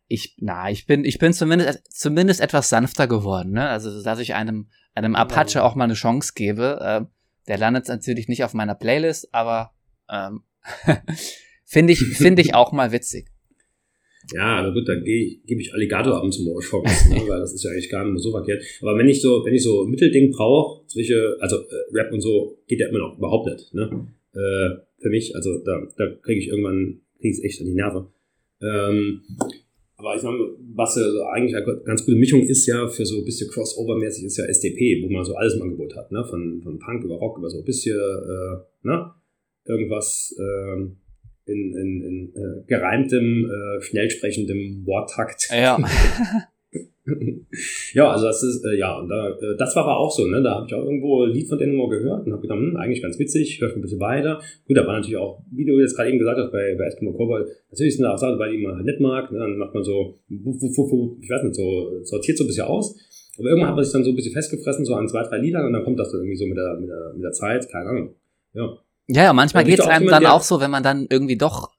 ich, na, ich bin, ich bin zumindest, zumindest etwas sanfter geworden, ne? Also, dass ich einem, einem Apache auch mal eine Chance gebe. Äh, der landet natürlich nicht auf meiner Playlist, aber ähm, Finde ich, finde ich auch mal witzig. Ja, na gut, dann gebe ich Alligator ab und zu mal Chance, ne, weil das ist ja eigentlich gar nicht mehr so verkehrt. Aber wenn ich so, wenn ich so Mittelding brauche, zwischen, also äh, Rap und so, geht ja immer noch überhaupt nicht. Ne? Äh, für mich, also da, da kriege ich irgendwann, kriege ich echt an die Nerven. Ähm, aber ich sag mal, was ja so eigentlich eine ganz gute Mischung ist ja für so ein bisschen Crossover-mäßig ist ja SDP, wo man so alles im Angebot hat, ne? Von, von Punk über Rock über so ein bisschen, äh, ne? Irgendwas, äh, in, in, in äh, gereimtem, äh, schnell sprechendem Worttakt. Ja. ja, also das ist, äh, ja, und da, äh, das war aber auch so, ne? Da habe ich auch irgendwo ein Lied von denen mal gehört und habe gedacht, hm, eigentlich ganz witzig, hör ein bisschen weiter. Gut, da war natürlich auch, wie du jetzt gerade eben gesagt hast, bei, bei Eskimo Cowboy, natürlich sind da auch Sachen, weil die man halt nicht mag, ne? dann macht man so, ich weiß nicht, so, sortiert so ein bisschen aus. Aber irgendwann hat man sich dann so ein bisschen festgefressen, so an zwei, drei Liedern und dann kommt das dann irgendwie so mit der, mit der, mit der Zeit, keine Ahnung. Ja. Ja, ja manchmal geht es einem dann auch so, wenn man dann irgendwie doch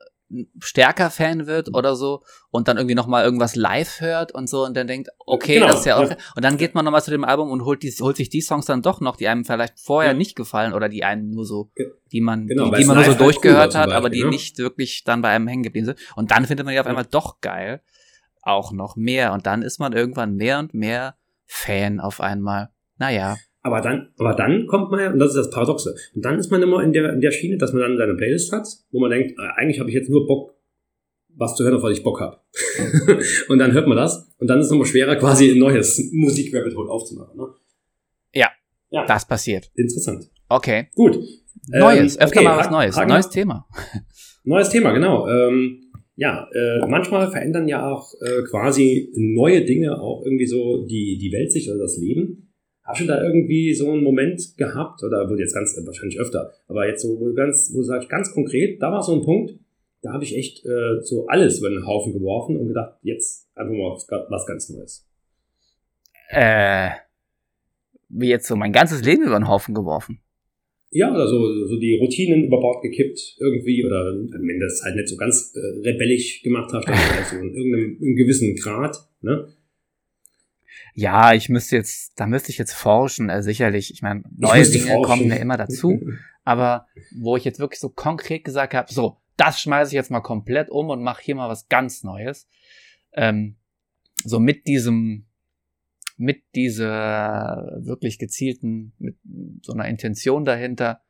stärker Fan wird mhm. oder so und dann irgendwie nochmal irgendwas live hört und so und dann denkt, okay, genau, das ist ja auch. Ja. Und dann geht man nochmal zu dem Album und holt, die, holt sich die Songs dann doch noch, die einem vielleicht vorher ja. nicht gefallen oder die einen nur so, die man, genau, die, die man nur so durchgehört hat, Beispiel, aber die ne? nicht wirklich dann bei einem hängen geblieben sind. Und dann findet man die auf einmal doch geil. Auch noch mehr. Und dann ist man irgendwann mehr und mehr Fan auf einmal. Naja. Aber dann, aber dann kommt man ja, und das ist das Paradoxe, und dann ist man immer in der, in der Schiene, dass man dann seine Playlist hat, wo man denkt, äh, eigentlich habe ich jetzt nur Bock, was zu hören, auf was ich Bock habe. und dann hört man das, und dann ist es nochmal schwerer, quasi ein neues Musik-Rabbit Hole aufzumachen. Ne? Ja, ja, das passiert. Interessant. Okay. Gut. Neues, ähm, öfter okay, mal was Neues. Hagen, neues Thema. Neues Thema, genau. Ähm, ja, äh, manchmal verändern ja auch äh, quasi neue Dinge auch irgendwie so die, die Weltsicht oder das Leben. Hast du da irgendwie so einen Moment gehabt, oder wurde jetzt ganz, wahrscheinlich öfter, aber jetzt so, wo du ganz, wo du sagst, ganz konkret, da war so ein Punkt, da habe ich echt äh, so alles über den Haufen geworfen und gedacht, jetzt einfach mal was ganz Neues. Äh, wie jetzt so mein ganzes Leben über den Haufen geworfen. Ja, oder so, so die Routinen über Bord gekippt irgendwie, oder wenn du das halt nicht so ganz äh, rebellisch gemacht hast, also in irgendeinem in gewissen Grad, ne? Ja, ich müsste jetzt, da müsste ich jetzt forschen, äh, sicherlich. Ich meine, neue Dinge forschen. kommen ja immer dazu. Aber wo ich jetzt wirklich so konkret gesagt habe, so, das schmeiße ich jetzt mal komplett um und mache hier mal was ganz Neues. Ähm, so mit diesem, mit dieser wirklich gezielten, mit so einer Intention dahinter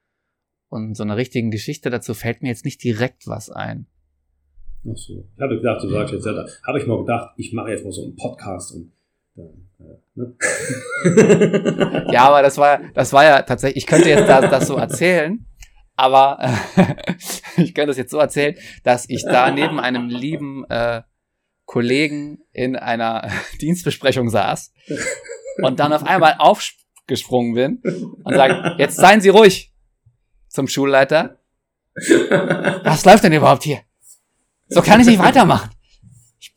und so einer richtigen Geschichte dazu fällt mir jetzt nicht direkt was ein. Ach so. Ich habe gedacht, du sagst jetzt, habe ich mal gedacht, ich mache jetzt mal so einen Podcast und dann, ne? ja, aber das war, das war ja tatsächlich, ich könnte jetzt das, das so erzählen, aber ich könnte das jetzt so erzählen, dass ich da neben einem lieben äh, Kollegen in einer Dienstbesprechung saß und dann auf einmal aufgesprungen bin und sage, jetzt seien Sie ruhig zum Schulleiter. Was läuft denn überhaupt hier? So kann ich nicht weitermachen.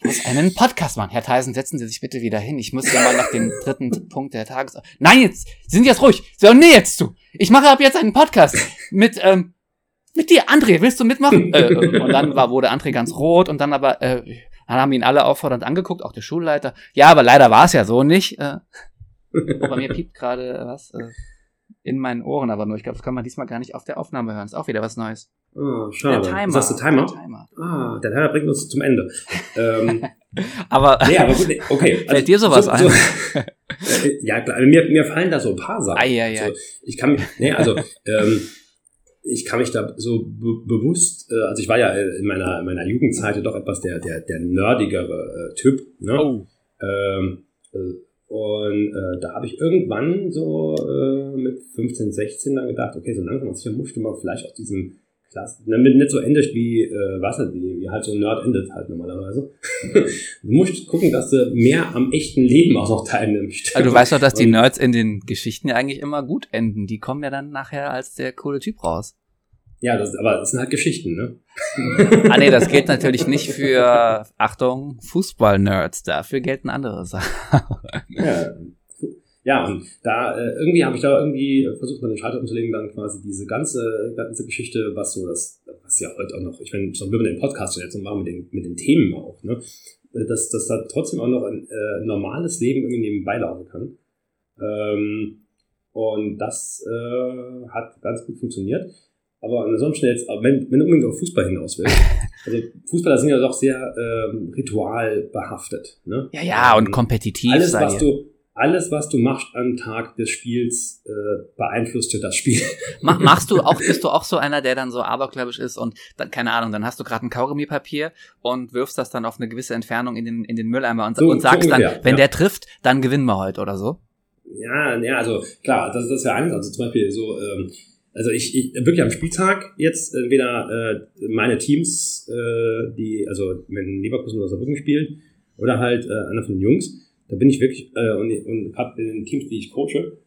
Ich muss einen Podcast machen. Herr Theisen, setzen Sie sich bitte wieder hin. Ich muss ja mal nach dem dritten Punkt der Tages... Nein, jetzt sind Sie jetzt ruhig. So, nee, jetzt zu. Ich mache ab jetzt einen Podcast mit, ähm, mit dir. André, willst du mitmachen? äh, und dann war, wurde André ganz rot und dann aber, äh, dann haben ihn alle auffordernd angeguckt, auch der Schulleiter. Ja, aber leider war es ja so nicht. Äh, oh, bei mir piept gerade was äh, in meinen Ohren, aber nur. Ich glaube, das kann man diesmal gar nicht auf der Aufnahme hören. Ist auch wieder was Neues. Oh, schade. Der Timer. Ist das der Timer? Der Timer. Ah, der Timer bringt uns zum Ende. ähm, aber, nee, aber gut, okay. Also, fällt dir sowas so, ein? So, äh, ja, klar, mir, mir fallen da so ein paar Sachen. Ah, ja, ja. So, ich kann mich, nee, also, ähm, ich kann mich da so be bewusst, äh, also ich war ja in meiner, in meiner Jugendzeit doch etwas der, der, der nerdigere äh, Typ, ne? Oh. Ähm, äh, und äh, da habe ich irgendwann so äh, mit 15, 16 dann gedacht, okay, so langsam und sicher musst du mal vielleicht aus diesem Klasse, damit nicht so endet wie, äh, was halt, wie, wie halt so ein Nerd endet halt normalerweise. du musst gucken, dass du mehr am echten Leben auch noch teilnimmst. Also du weißt doch, dass die Nerds in den Geschichten ja eigentlich immer gut enden. Die kommen ja dann nachher als der coole Typ raus. Ja, das, aber das sind halt Geschichten, ne? ah nee, das gilt natürlich nicht für, Achtung, Fußball-Nerds. Dafür gelten andere Sachen. ja, ja, und da äh, irgendwie habe ich da irgendwie versucht, mal den Schalter umzulegen, dann quasi diese ganze, ganze Geschichte, was so das, was ja heute auch noch, ich meine, schon wir den Podcast jetzt machen mit den, mit den Themen auch, ne? Äh, dass, dass da trotzdem auch noch ein äh, normales Leben irgendwie nebenbei laufen kann. Ähm, und das äh, hat ganz gut funktioniert. Aber ansonsten jetzt, wenn, wenn du unbedingt auf Fußball hinaus willst, also Fußballer sind ja doch sehr ähm, ritualbehaftet. Ne? Ja, ja, und, und kompetitiv. Alles, was du, alles, was du machst am Tag des Spiels, äh, beeinflusst dir das Spiel. Mach, machst du auch, bist du auch so einer, der dann so abergläubisch ist und dann, keine Ahnung, dann hast du gerade ein Kaugummipapier und wirfst das dann auf eine gewisse Entfernung in den, in den Mülleimer und, so, und sagst so ungefähr, dann, wenn ja. der trifft, dann gewinnen wir heute oder so? Ja, ja, also klar, das, das ist ja eins. Also zum Beispiel so, ähm, also ich, ich wirklich am Spieltag jetzt entweder äh, meine Teams, äh, die, also wenn Leverkusen oder Saarbrücken spielt, oder halt äh, einer von den Jungs, da bin ich wirklich, äh, und, und gerade in den Teams, die ich coache,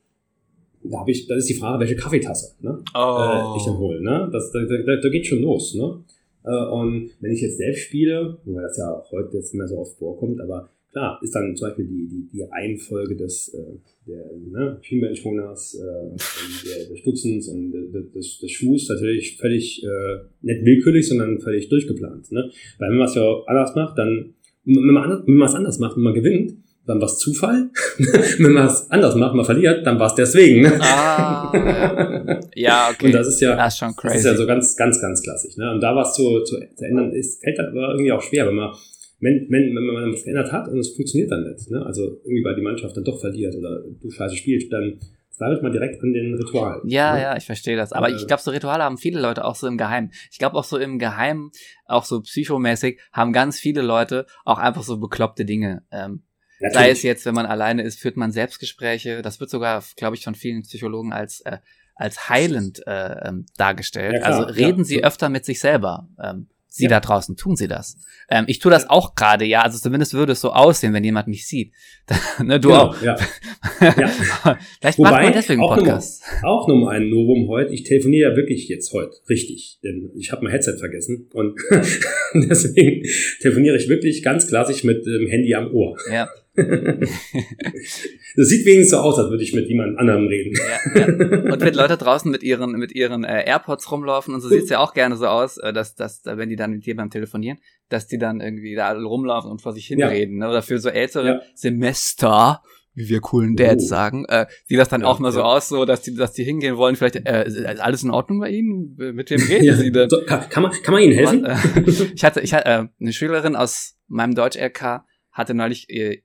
da habe ich, da ist die Frage, welche Kaffeetasse ne? oh. äh, ich dann hole. Ne? Das, da, da, da geht schon los. Ne? Äh, und wenn ich jetzt selbst spiele, wobei das ja auch heute jetzt nicht mehr so oft vorkommt, aber klar, ist dann zum Beispiel die, die, die Reihenfolge des äh, der ne, Schienbeinschwungers, äh, der, der Stutzens und des, des Schuhs natürlich völlig äh, nicht willkürlich, sondern völlig durchgeplant. Ne? Weil wenn man es ja anders macht, dann wenn man, anders, wenn man es anders macht, wenn man gewinnt, dann war es Zufall. Wenn man es anders macht, man verliert, dann war es deswegen. Ah, ja. okay. Und das ist ja, das ist, schon crazy. Das ist ja so ganz, ganz, ganz klassisch. Ne? Und da was zu, zu, zu ändern ist, fällt aber irgendwie auch schwer, wenn man, wenn, wenn, wenn man was geändert hat und es funktioniert dann nicht. Ne? Also irgendwie, weil die Mannschaft dann doch verliert oder du scheiße spielst, dann zweifelt man direkt an den Ritual. Ja, ne? ja, ich verstehe das. Aber äh, ich glaube, so Rituale haben viele Leute auch so im Geheimen. Ich glaube auch so im Geheimen, auch so psychomäßig, haben ganz viele Leute auch einfach so bekloppte Dinge. Ähm, Natürlich. Sei es jetzt, wenn man alleine ist, führt man Selbstgespräche. Das wird sogar, glaube ich, von vielen Psychologen als äh, als heilend äh, ähm, dargestellt. Ja, also reden ja. Sie öfter mit sich selber. Ähm, Sie ja. da draußen, tun Sie das. Ähm, ich tue das auch gerade, ja. Also zumindest würde es so aussehen, wenn jemand mich sieht. ne, du genau, auch. Ja. ja. Vielleicht Wobei, macht man deswegen auch Podcast. Noch, auch nochmal ein Novum heute. Ich telefoniere ja wirklich jetzt heute richtig, denn ich habe mein Headset vergessen und deswegen telefoniere ich wirklich ganz klassisch mit dem Handy am Ohr. Ja. Das sieht wenigstens so aus, als würde ich mit jemand anderem reden. Ja, ja. Und wenn Leute draußen mit ihren, mit ihren äh, AirPods rumlaufen und so sieht's ja auch gerne so aus, äh, dass, dass, wenn die dann mit dir beim Telefonieren, dass die dann irgendwie da rumlaufen und vor sich hinreden. Ja. Ne? Oder für so ältere. Semester, wie wir coolen Dads oh. sagen, äh, sieht das dann auch mal so aus, so dass die, dass die hingehen wollen. Vielleicht äh, ist alles in Ordnung bei Ihnen? Mit wem reden Sie denn? So, kann, kann, man, kann man Ihnen helfen? Und, äh, ich hatte, ich hatte äh, eine Schülerin aus meinem Deutsch-LK hatte neulich äh,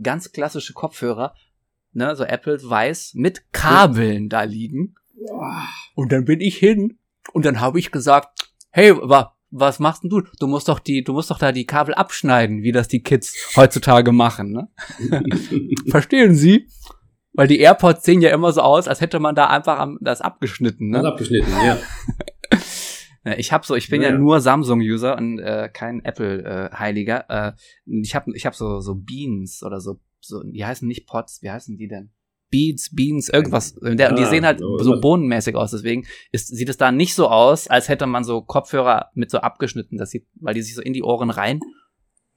ganz klassische Kopfhörer, ne, so Apple weiß mit Kabeln da liegen. Und dann bin ich hin und dann habe ich gesagt, hey, wa, was machst denn du? Du musst doch die, du musst doch da die Kabel abschneiden, wie das die Kids heutzutage machen, ne? Verstehen Sie? Weil die AirPods sehen ja immer so aus, als hätte man da einfach das abgeschnitten, ne? Das abgeschnitten, ja. Ich habe so, ich bin ja, ja nur Samsung-User und äh, kein Apple-Heiliger. Äh, äh, ich habe ich hab so so Beans oder so, so, die heißen nicht Pots, wie heißen die denn? Beats, Beans, irgendwas. Und die ah, sehen halt so bohnenmäßig aus. Deswegen ist, sieht es da nicht so aus, als hätte man so Kopfhörer mit so abgeschnitten. Das sieht, weil die sich so in die Ohren rein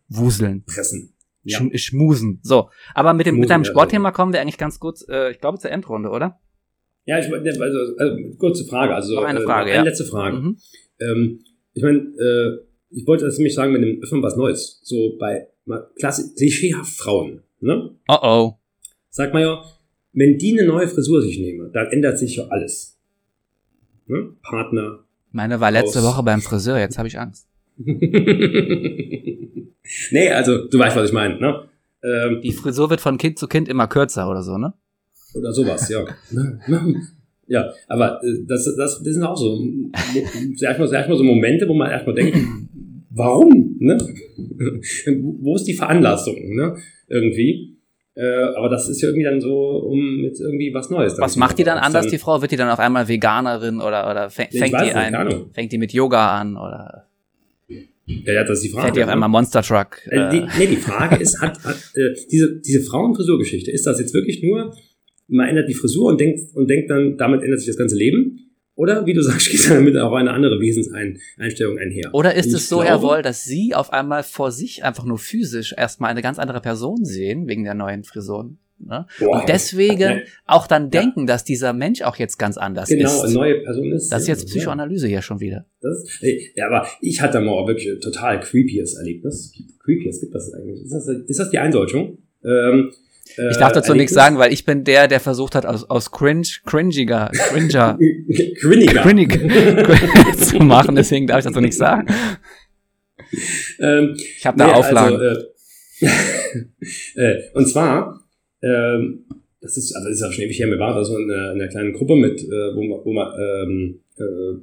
wuseln. Pressen. Ja. Sch schmusen. So. Aber mit dem, Schmusen, mit deinem Sportthema kommen wir eigentlich ganz kurz, äh, ich glaube, zur Endrunde, oder? Ja, ich also, also kurze Frage. Also Noch eine äh, Frage, äh, eine ja. letzte Frage. Mhm. Ähm, ich meine, äh, ich wollte das nämlich sagen mit dem öffnen was Neues. So bei klassisch klischeehaft Frauen. Ne? Oh oh. Sagt man ja, wenn die eine neue Frisur sich nehmen, dann ändert sich ja alles. Ne? Partner. Meine war letzte Woche beim Friseur, jetzt habe ich Angst. nee, also du weißt, was ich meine. Ne? Ähm, die Frisur wird von Kind zu Kind immer kürzer oder so, ne? Oder sowas, ja. ja, aber äh, das, das, das sind auch so, erstmal, erstmal so Momente, wo man erstmal denkt, warum? Ne? wo ist die Veranlassung? Ne? Irgendwie. Äh, aber das ist ja irgendwie dann so, um mit irgendwie was Neues. Was macht die dann anders, dann, die Frau? Wird die dann auf einmal Veganerin oder, oder fängt, die nicht, ein, fängt die mit Yoga an oder? Ja, ja, das ist die Frage. Fährt die auf ne? einmal Monster Truck? Äh, die, nee, die Frage ist, hat, hat äh, diese, diese Frauenfrisurgeschichte, ist das jetzt wirklich nur, man ändert die Frisur und denkt, und denkt dann, damit ändert sich das ganze Leben? Oder, wie du sagst, geht damit auch eine andere Wesenseinstellung einher. Oder ist es so, glaube, Herr Woll, dass Sie auf einmal vor sich einfach nur physisch erstmal eine ganz andere Person sehen, wegen der neuen Frisuren? Ne? Boah, und deswegen auch dann denken, ja. dass dieser Mensch auch jetzt ganz anders genau, ist. Genau, eine neue Person ist. Das ist jetzt Psychoanalyse ja schon wieder. Das, ja, aber ich hatte mal auch wirklich ein total creepyes Erlebnis. Creepyes gibt das eigentlich. Ist das, ist das die Eindeutschung? Ähm, äh, ich darf dazu nichts sagen, weil ich bin der, der versucht hat, aus, aus cringe, cringiger, cringer, cringiger, cringe zu machen, deswegen darf ich dazu nichts sagen. Ähm, ich habe da nee, Auflagen. Also, äh, äh, und zwar, ähm, das ist, also das ist auch schon ewig her, mir war das so in einer, in einer kleinen Gruppe mit, äh, wo man, wo man ähm, äh,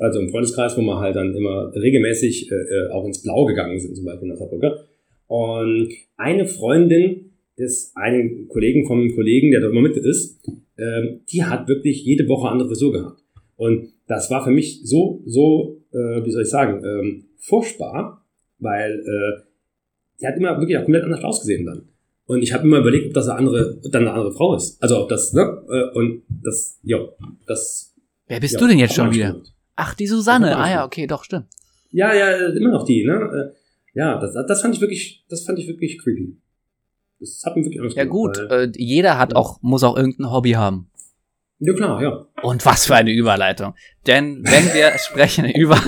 also im Freundeskreis, wo wir halt dann immer regelmäßig äh, äh, auch ins Blau gegangen sind, zum Beispiel in der Saarbrücke. Und eine Freundin des einen Kollegen vom Kollegen, der da immer mit ist, ähm, die hat wirklich jede Woche andere Frisur gehabt. Und das war für mich so, so, äh, wie soll ich sagen, ähm, furchtbar, weil äh, die hat immer wirklich auch komplett anders ausgesehen dann. Und ich habe immer überlegt, ob das eine andere, dann eine andere Frau ist. Also ob das, ne? Äh, und das, ja, das. Wer bist ja, du denn jetzt schon wieder? Ach, die Susanne. Ah ja, okay, doch, stimmt. Ja, ja, immer noch die, ne? Äh, ja, das, das fand ich wirklich, das fand ich wirklich creepy. Das hat mir wirklich Angst Ja gut, äh, jeder hat auch, muss auch irgendein Hobby haben. Ja klar, ja. Und was für eine Überleitung. Denn wenn wir sprechen über,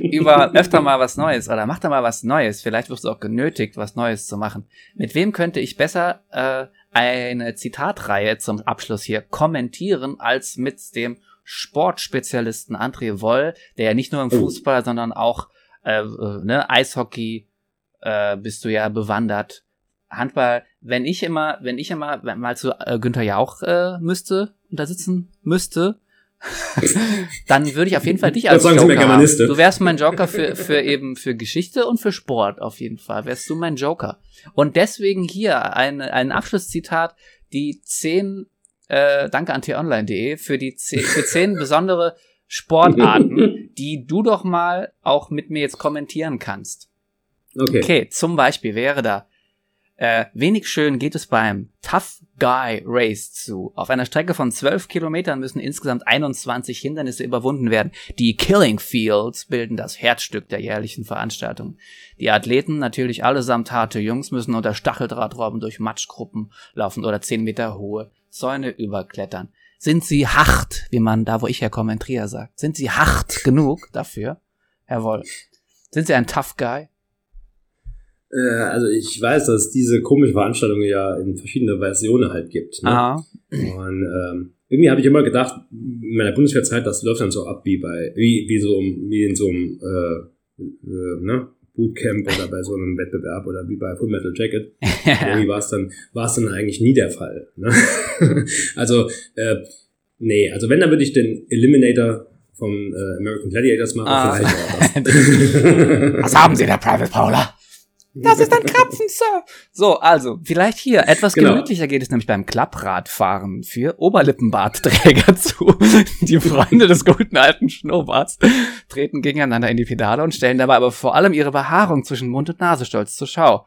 über öfter mal was Neues oder mach da mal was Neues, vielleicht wirst du auch genötigt, was Neues zu machen. Mit wem könnte ich besser äh, eine Zitatreihe zum Abschluss hier kommentieren, als mit dem Sportspezialisten André Woll, der ja nicht nur im oh. Fußball, sondern auch äh, äh, ne, Eishockey äh, bist du ja bewandert. Handball, wenn ich immer, wenn ich immer mal zu äh, Günther Jauch äh, müsste, da sitzen müsste, dann würde ich auf jeden Fall dich als Joker haben. Du wärst mein Joker für, für eben für Geschichte und für Sport auf jeden Fall. Wärst du mein Joker. Und deswegen hier ein, ein Abschlusszitat, die zehn, äh, danke an t-online.de für die zehn, für zehn besondere Sportarten, die du doch mal auch mit mir jetzt kommentieren kannst. Okay. Okay, zum Beispiel wäre da Äh, wenig schön geht es beim Tough Guy Race zu. Auf einer Strecke von 12 Kilometern müssen insgesamt 21 Hindernisse überwunden werden. Die Killing Fields bilden das Herzstück der jährlichen Veranstaltung. Die Athleten, natürlich allesamt harte Jungs, müssen unter Stacheldrahtrauben durch Matschgruppen laufen oder 10 Meter hohe Zäune überklettern. Sind sie hart, wie man da, wo ich herkomme, in Trier sagt? Sind sie hart genug dafür, Herr Wolf? Sind sie ein Tough Guy? Äh, also ich weiß, dass es diese komische Veranstaltung ja in verschiedene Versionen halt gibt. Ne? Aha. Und ähm, irgendwie habe ich immer gedacht, in meiner Bundeswehrzeit, das läuft dann so ab wie bei, wie, wie so wie in so einem äh, äh, ne? Bootcamp oder bei so einem Wettbewerb oder wie bei Full Metal Jacket. irgendwie war es dann, war es dann eigentlich nie der Fall. Ne? also, äh, nee, also wenn, dann würde ich den Eliminator vom äh, American Gladiators machen. Ah. Vielleicht Was haben Sie, der Private Paula? Das ist ein Krapfen, Sir. So, also, vielleicht hier. Etwas Genau. gemütlicher geht es nämlich beim Klappradfahren für Oberlippenbartträger zu. Die Freunde des guten alten Schnurrbarts treten gegeneinander in die Pedale und stellen dabei aber vor allem ihre Behaarung zwischen Mund und Nase stolz zur Schau.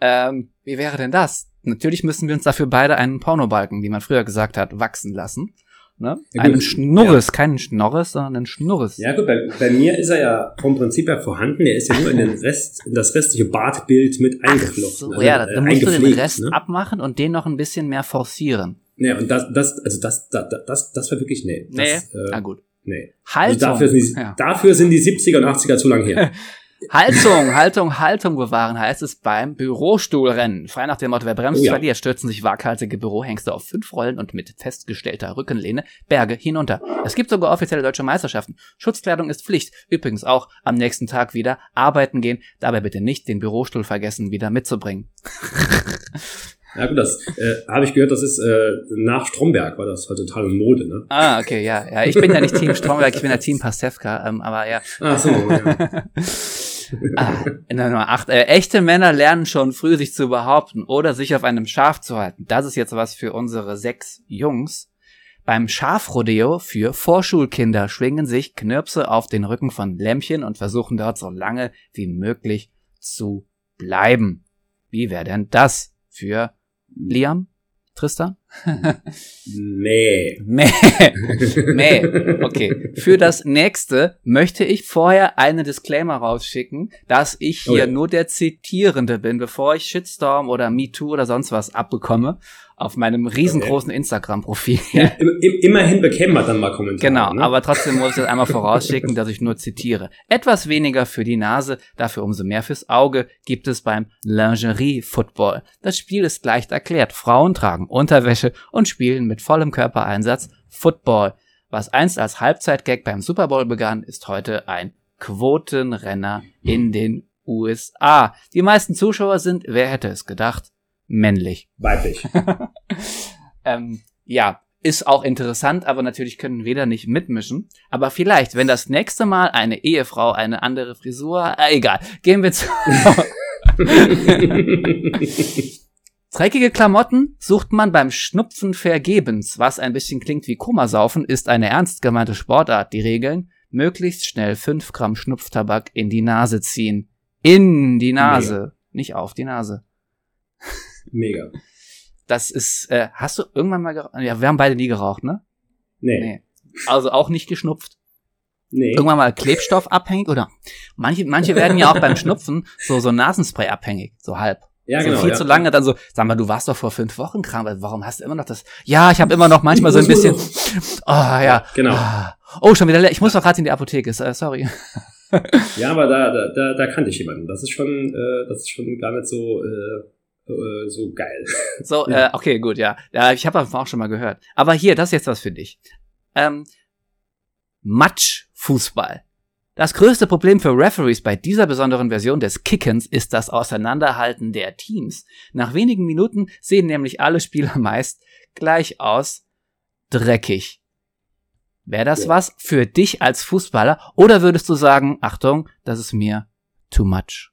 Ähm, wie wäre denn das? Natürlich müssen wir uns dafür beide einen Pornobalken, wie man früher gesagt hat, wachsen lassen. Ne? Ja, einen Schnurres, keinen Schnorres, sondern einen Schnurres. Ja gut, bei, bei mir ist er ja vom Prinzip her vorhanden. Er ist ja nur in den Rest, in das restliche Bartbild mit eingeflochten. so, also, ja, äh, dann musst du den Rest ne? abmachen und den noch ein bisschen mehr forcieren. Ja, und das, das, also das, das, das, das war wirklich, nee. Nee, Das, äh, na gut. nee. Haltung. Also dafür, sind die, ja. dafür sind die 70er und 80er zu lang her. Haltung, Haltung, Haltung bewahren heißt es beim Bürostuhlrennen. Frei nach dem Motto, wer bremst, Oh ja. verliert, stürzen sich waghalsige Bürohengste auf fünf Rollen und mit festgestellter Rückenlehne Berge hinunter. Es gibt sogar offizielle deutsche Meisterschaften. Schutzkleidung ist Pflicht. Übrigens auch am nächsten Tag wieder arbeiten gehen. Dabei bitte nicht den Bürostuhl vergessen, wieder mitzubringen. Ja gut, das äh, habe ich gehört, das ist äh, nach Stromberg war das halt total in Mode, ne? Ah, okay, ja, ja. Ich bin ja nicht Team Stromberg, ich bin ja Team Pastewka, ähm, aber ja. Ach so, ja. ah, in der Nummer 8. Äh, echte Männer lernen schon früh, sich zu behaupten oder sich auf einem Schaf zu halten. Das ist jetzt was für unsere sechs Jungs. Beim Schafrodeo für Vorschulkinder schwingen sich Knirpse auf den Rücken von Lämpchen und versuchen dort so lange wie möglich zu bleiben. Wie wäre denn das für Liam? Tristan? Nee. Meh. Meh. Okay. Für das nächste möchte ich vorher einen Disclaimer rausschicken, dass ich hier Oh ja. nur der Zitierende bin, bevor ich Shitstorm oder MeToo oder sonst was abbekomme auf meinem riesengroßen Instagram-Profil. Ja, im, im, immerhin bekäme man dann mal Kommentare. Genau, ne? aber trotzdem muss ich das einmal vorausschicken, dass ich nur zitiere. Etwas weniger für die Nase, dafür umso mehr fürs Auge gibt es beim Lingerie-Football. Das Spiel ist leicht erklärt. Frauen tragen Unterwäsche und spielen mit vollem Körpereinsatz Football. Was einst als Halbzeitgag beim Super Bowl begann, ist heute ein Quotenrenner in den USA. Die meisten Zuschauer sind, wer hätte es gedacht, männlich. Weiblich. Ähm, ja, ist auch interessant, aber natürlich können wir da nicht mitmischen. Aber vielleicht, wenn das nächste Mal eine Ehefrau eine andere Frisur, äh, egal, gehen wir zu. Dreckige Klamotten sucht man beim Schnupfen vergebens. Was ein bisschen klingt wie Komasaufen, ist eine ernst gemeinte Sportart. Die Regeln, möglichst schnell 5 Gramm Schnupftabak in die Nase ziehen. In die Nase, nicht auf die Nase. Mega. Das ist, äh, hast du irgendwann mal geraucht? Ja, wir haben beide nie geraucht, ne? Nee. Nee. Also auch nicht geschnupft. Nee. Irgendwann mal Klebstoff abhängig oder manche, manche werden ja auch beim Schnupfen so, so Nasenspray abhängig, so halb. Ja, so genau. viel ja. zu lange dann so, sag mal, du warst doch vor fünf Wochen krank, warum hast du immer noch das? Ja, ich habe immer noch manchmal so ein bisschen, oh ja, Genau. Oh schon wieder, le- ich muss doch gerade in die Apotheke, sorry. Ja, aber da, da, da, da kannte ich jemanden. Das ist schon, äh, das ist schon gar nicht so, äh, äh, so geil. So, Ja. äh, okay, gut, ja. Ja, ich habe auch schon mal gehört. Aber hier, das ist jetzt was für dich. Ähm, Matschfußball. Das größte Problem für Referees bei dieser besonderen Version des Kickens ist das Auseinanderhalten der Teams. Nach wenigen Minuten sehen nämlich alle Spieler meist gleich aus. Dreckig. Wäre das Ja. was für dich als Fußballer? Oder würdest du sagen, Achtung, das ist mir too much?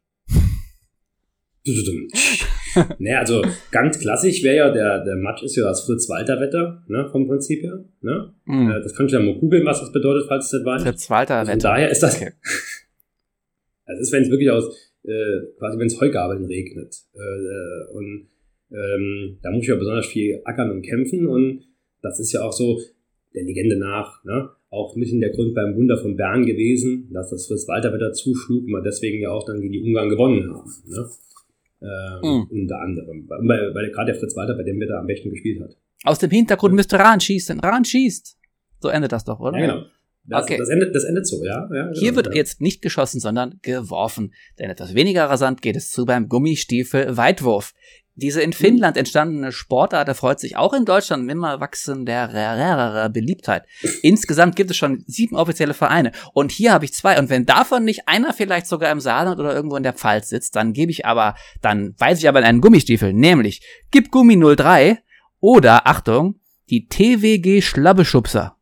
naja, also ganz klassisch wäre ja, der, der Matsch ist ja das Fritz-Walter-Wetter, ne, vom Prinzip her. Ne? Äh, Das kannst du ja mal googeln, was das bedeutet, falls es das weiß. Fritz Walter, Von Wetter. daher ist das, Okay. das ist, wenn es wirklich aus, äh, quasi wenn es Heugabeln regnet. Äh, und ähm, da muss ich ja besonders viel ackern und kämpfen und das ist ja auch so der Legende nach, ne? auch ein bisschen der Grund beim Wunder von Bern gewesen, dass das Fritz Walter wieder zuschlug und wir deswegen ja auch dann gegen die Ungarn gewonnen haben. Ne? Ähm, mhm. Unter anderem. Weil, weil gerade der Fritz Walter, bei dem wir da am besten gespielt hat. Aus dem Hintergrund müsste Rahn schießen. Rahn schießt. So endet das doch, oder? Ja, genau. Das, okay. das, endet, das endet so, ja. ja genau, Hier wird ja. jetzt nicht geschossen, sondern geworfen. Denn etwas weniger rasant geht es zu beim Gummistiefel-Weitwurf. Diese in Finnland entstandene Sportart erfreut sich auch in Deutschland immer wachsender Beliebtheit. Insgesamt gibt es schon sieben offizielle Vereine. Und hier habe ich zwei. Und wenn davon nicht einer vielleicht sogar im Saarland oder irgendwo in der Pfalz sitzt, dann gebe ich aber, dann weise ich aber in einen Gummistiefel. Nämlich, gib Gummi 03 oder, Achtung, die TWG Schlabbeschubser.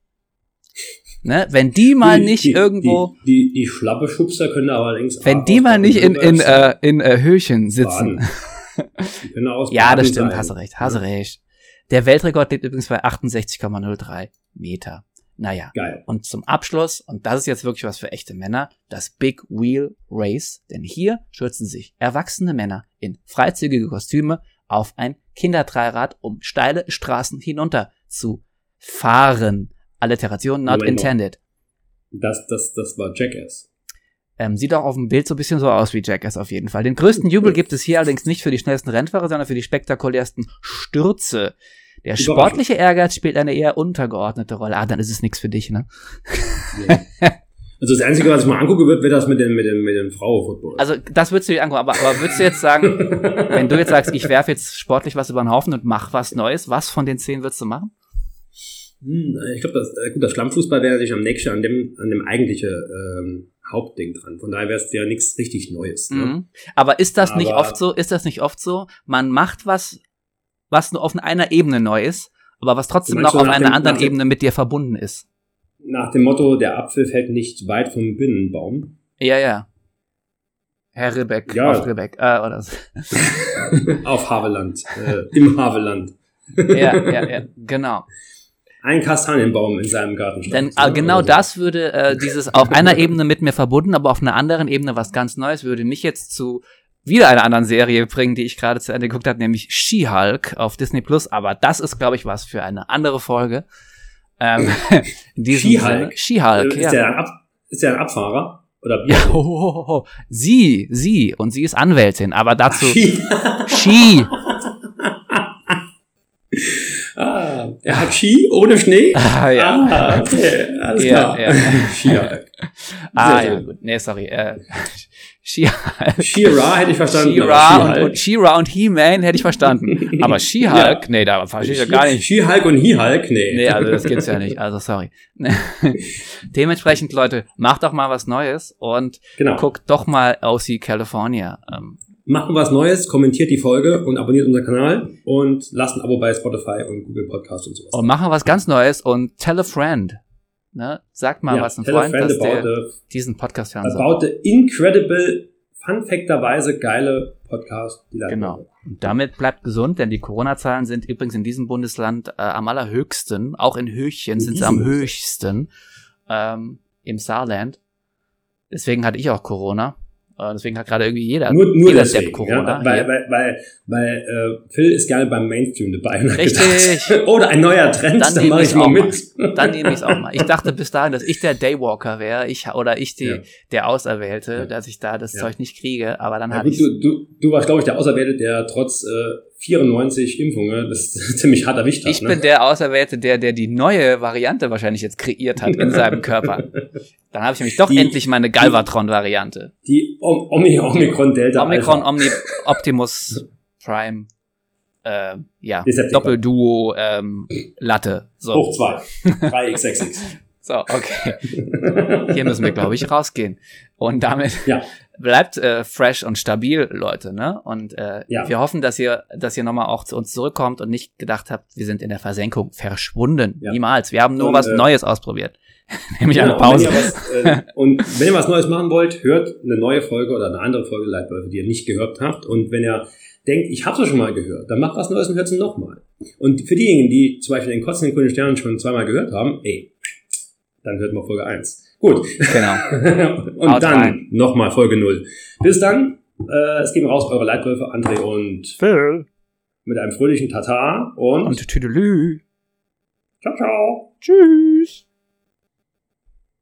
Ne? Wenn die mal die, nicht die, irgendwo. Die, die, die Schlabbeschubser können aber allerdings. Wenn die mal nicht in, in, äh, in äh, Höchen sitzen. Ja, das stimmt, hast du recht, hast du recht. Der Weltrekord liegt übrigens bei 68,03 Meter. Naja. Geil. Und zum Abschluss, und das ist jetzt wirklich was für echte Männer, das Big Wheel Race. Denn hier stürzen sich erwachsene Männer in freizügige Kostüme auf ein Kindertreirad, um steile Straßen hinunter zu fahren. Alliteration not Moment intended. Das, das, das war Jackass. Ähm, sieht auch auf dem Bild so ein bisschen so aus wie Jackass auf jeden Fall. Den größten Jubel gibt es hier allerdings nicht für die schnellsten Rennfahrer, sondern für die spektakulärsten Stürze. Der sportliche Ehrgeiz spielt eine eher untergeordnete Rolle. Ah, dann ist es nichts für dich, ne? Ja. Also das Einzige, was ich mal angucke, wird, wird das mit dem, mit dem, mit dem Frauenfootball. Also das würdest du dir angucken, aber, aber würdest du jetzt sagen, wenn du jetzt sagst, ich werfe jetzt sportlich was über den Haufen und mach was Neues, was von den zehn würdest du machen? Hm, ich glaube, das, äh, gut, das Schlammfußball wäre natürlich am nächsten an dem, an dem eigentliche ähm, Hauptding dran. Von daher wäre es ja nichts richtig Neues. Ne? Mhm. Aber ist das aber nicht oft so? Ist das nicht oft so? Man macht was, was nur auf einer Ebene neu ist, aber was trotzdem noch auf einer dem, anderen Ebene mit dir verbunden ist nach dem Motto, der Apfel fällt nicht weit vom Binnenbaum. Ja, ja. Herr Rebeck, ja. auf Rebeck, äh, oder so. auf Haveland, äh, im Haveland. ja, ja, ja, genau. Ein Kastanienbaum in seinem Garten. Denn äh, genau so. das würde äh, dieses auf einer Ebene mit mir verbunden, aber auf einer anderen Ebene was ganz Neues würde mich jetzt zu wieder einer anderen Serie bringen, die ich gerade zu Ende geguckt habe, nämlich She-Hulk auf Disney Plus. Aber das ist, glaube ich, was für eine andere Folge. Ähm, Skihulk. Skihulk, ja. Ist der, ein Ab ist der ein Abfahrer? Oder ja, oh, oh, oh, Sie, sie. Und sie ist Anwältin, aber dazu. Ski. Ah, er hat Ski ohne Schnee? Ah, ja. Ah, okay, alles ja, klar. Ja. Skihulk. ah, ja, gut. Nee, sorry. Äh, She-Ra hätte ich verstanden. She-Ra und, und, she und He-Man hätte ich verstanden. Aber She-Hulk, ja. nee, da verstehe ich ja gar nicht. She-Hulk und He-Hulk, nee. Nee, also das gibt's ja nicht. Also sorry. Dementsprechend, Leute, macht doch mal was Neues und genau. guckt doch mal OC California. Ähm, Machen was Neues, kommentiert die Folge und abonniert unseren Kanal und lasst ein Abo bei Spotify und Google Podcast und sowas. Und machen was ganz Neues und tell a friend. Ne? Sagt mal ja, was ein Freund, dass der the, diesen Podcast hören soll. About the incredible, funfacterweise geile Podcast. Die genau. Und damit bleibt gesund, denn die Corona-Zahlen sind übrigens in diesem Bundesland äh, am allerhöchsten. Auch in Höchchen sind sie am höchsten. Ähm, Im Saarland. Deswegen hatte ich auch Corona. Äh, deswegen hat gerade irgendwie jeder, nur, nur jeder deswegen, Corona. Ja, weil, weil, weil, weil äh, Phil ist gerne beim Mainstream dabei. Richtig. Oder ein neuer Trend, dann, dann mache ich mal mit. Mal. Dann nehme ich es auch mal. Ich dachte bis dahin, dass ich der Daywalker wäre, ich oder ich die, ja. der Auserwählte, ja. dass ich da das Zeug nicht kriege. Aber dann ja, habe ich. Du, du, du warst, glaube ich, der Auserwählte, der trotz äh, 94 Impfungen, das ist ziemlich hart erwischt hat. Ich ne? bin der Auserwählte, der, der die neue Variante wahrscheinlich jetzt kreiert hat in seinem Körper. Dann habe ich nämlich doch die, endlich meine Galvatron-Variante. Die Omni Omikron Delta. Omikron Omni Optimus Prime. Äh, ja, Doppelduo ähm, Latte. So. Hoch zwei. 3x6x. so, okay. Hier müssen wir, glaube ich, rausgehen. Und damit ja bleibt äh, fresh und stabil, Leute, ne? Und äh, ja. wir hoffen, dass ihr, dass ihr nochmal auch zu uns zurückkommt und nicht gedacht habt, wir sind in der Versenkung verschwunden. Ja. Niemals. Wir haben nur und, was äh, Neues ausprobiert. Nämlich genau, eine Pause. Und wenn, was, äh, und wenn ihr was Neues machen wollt, hört eine neue Folge oder eine andere Folge Leitwölfe, die ihr nicht gehört habt. Und wenn ihr denkt, ich habe es schon mal gehört, dann macht was Neues und hört es nochmal. Und für diejenigen, die zum Beispiel den Kotzen den Grünen Sternen schon zweimal gehört haben, ey, dann hört mal Folge 1. Gut. Genau. und Haut dann nochmal Folge 0. Bis dann. Äh, es gehen raus eure Leitwölfe, André und Phil. mit einem fröhlichen Tata und, Und Tüdelü. ciao, ciao. Tschüss.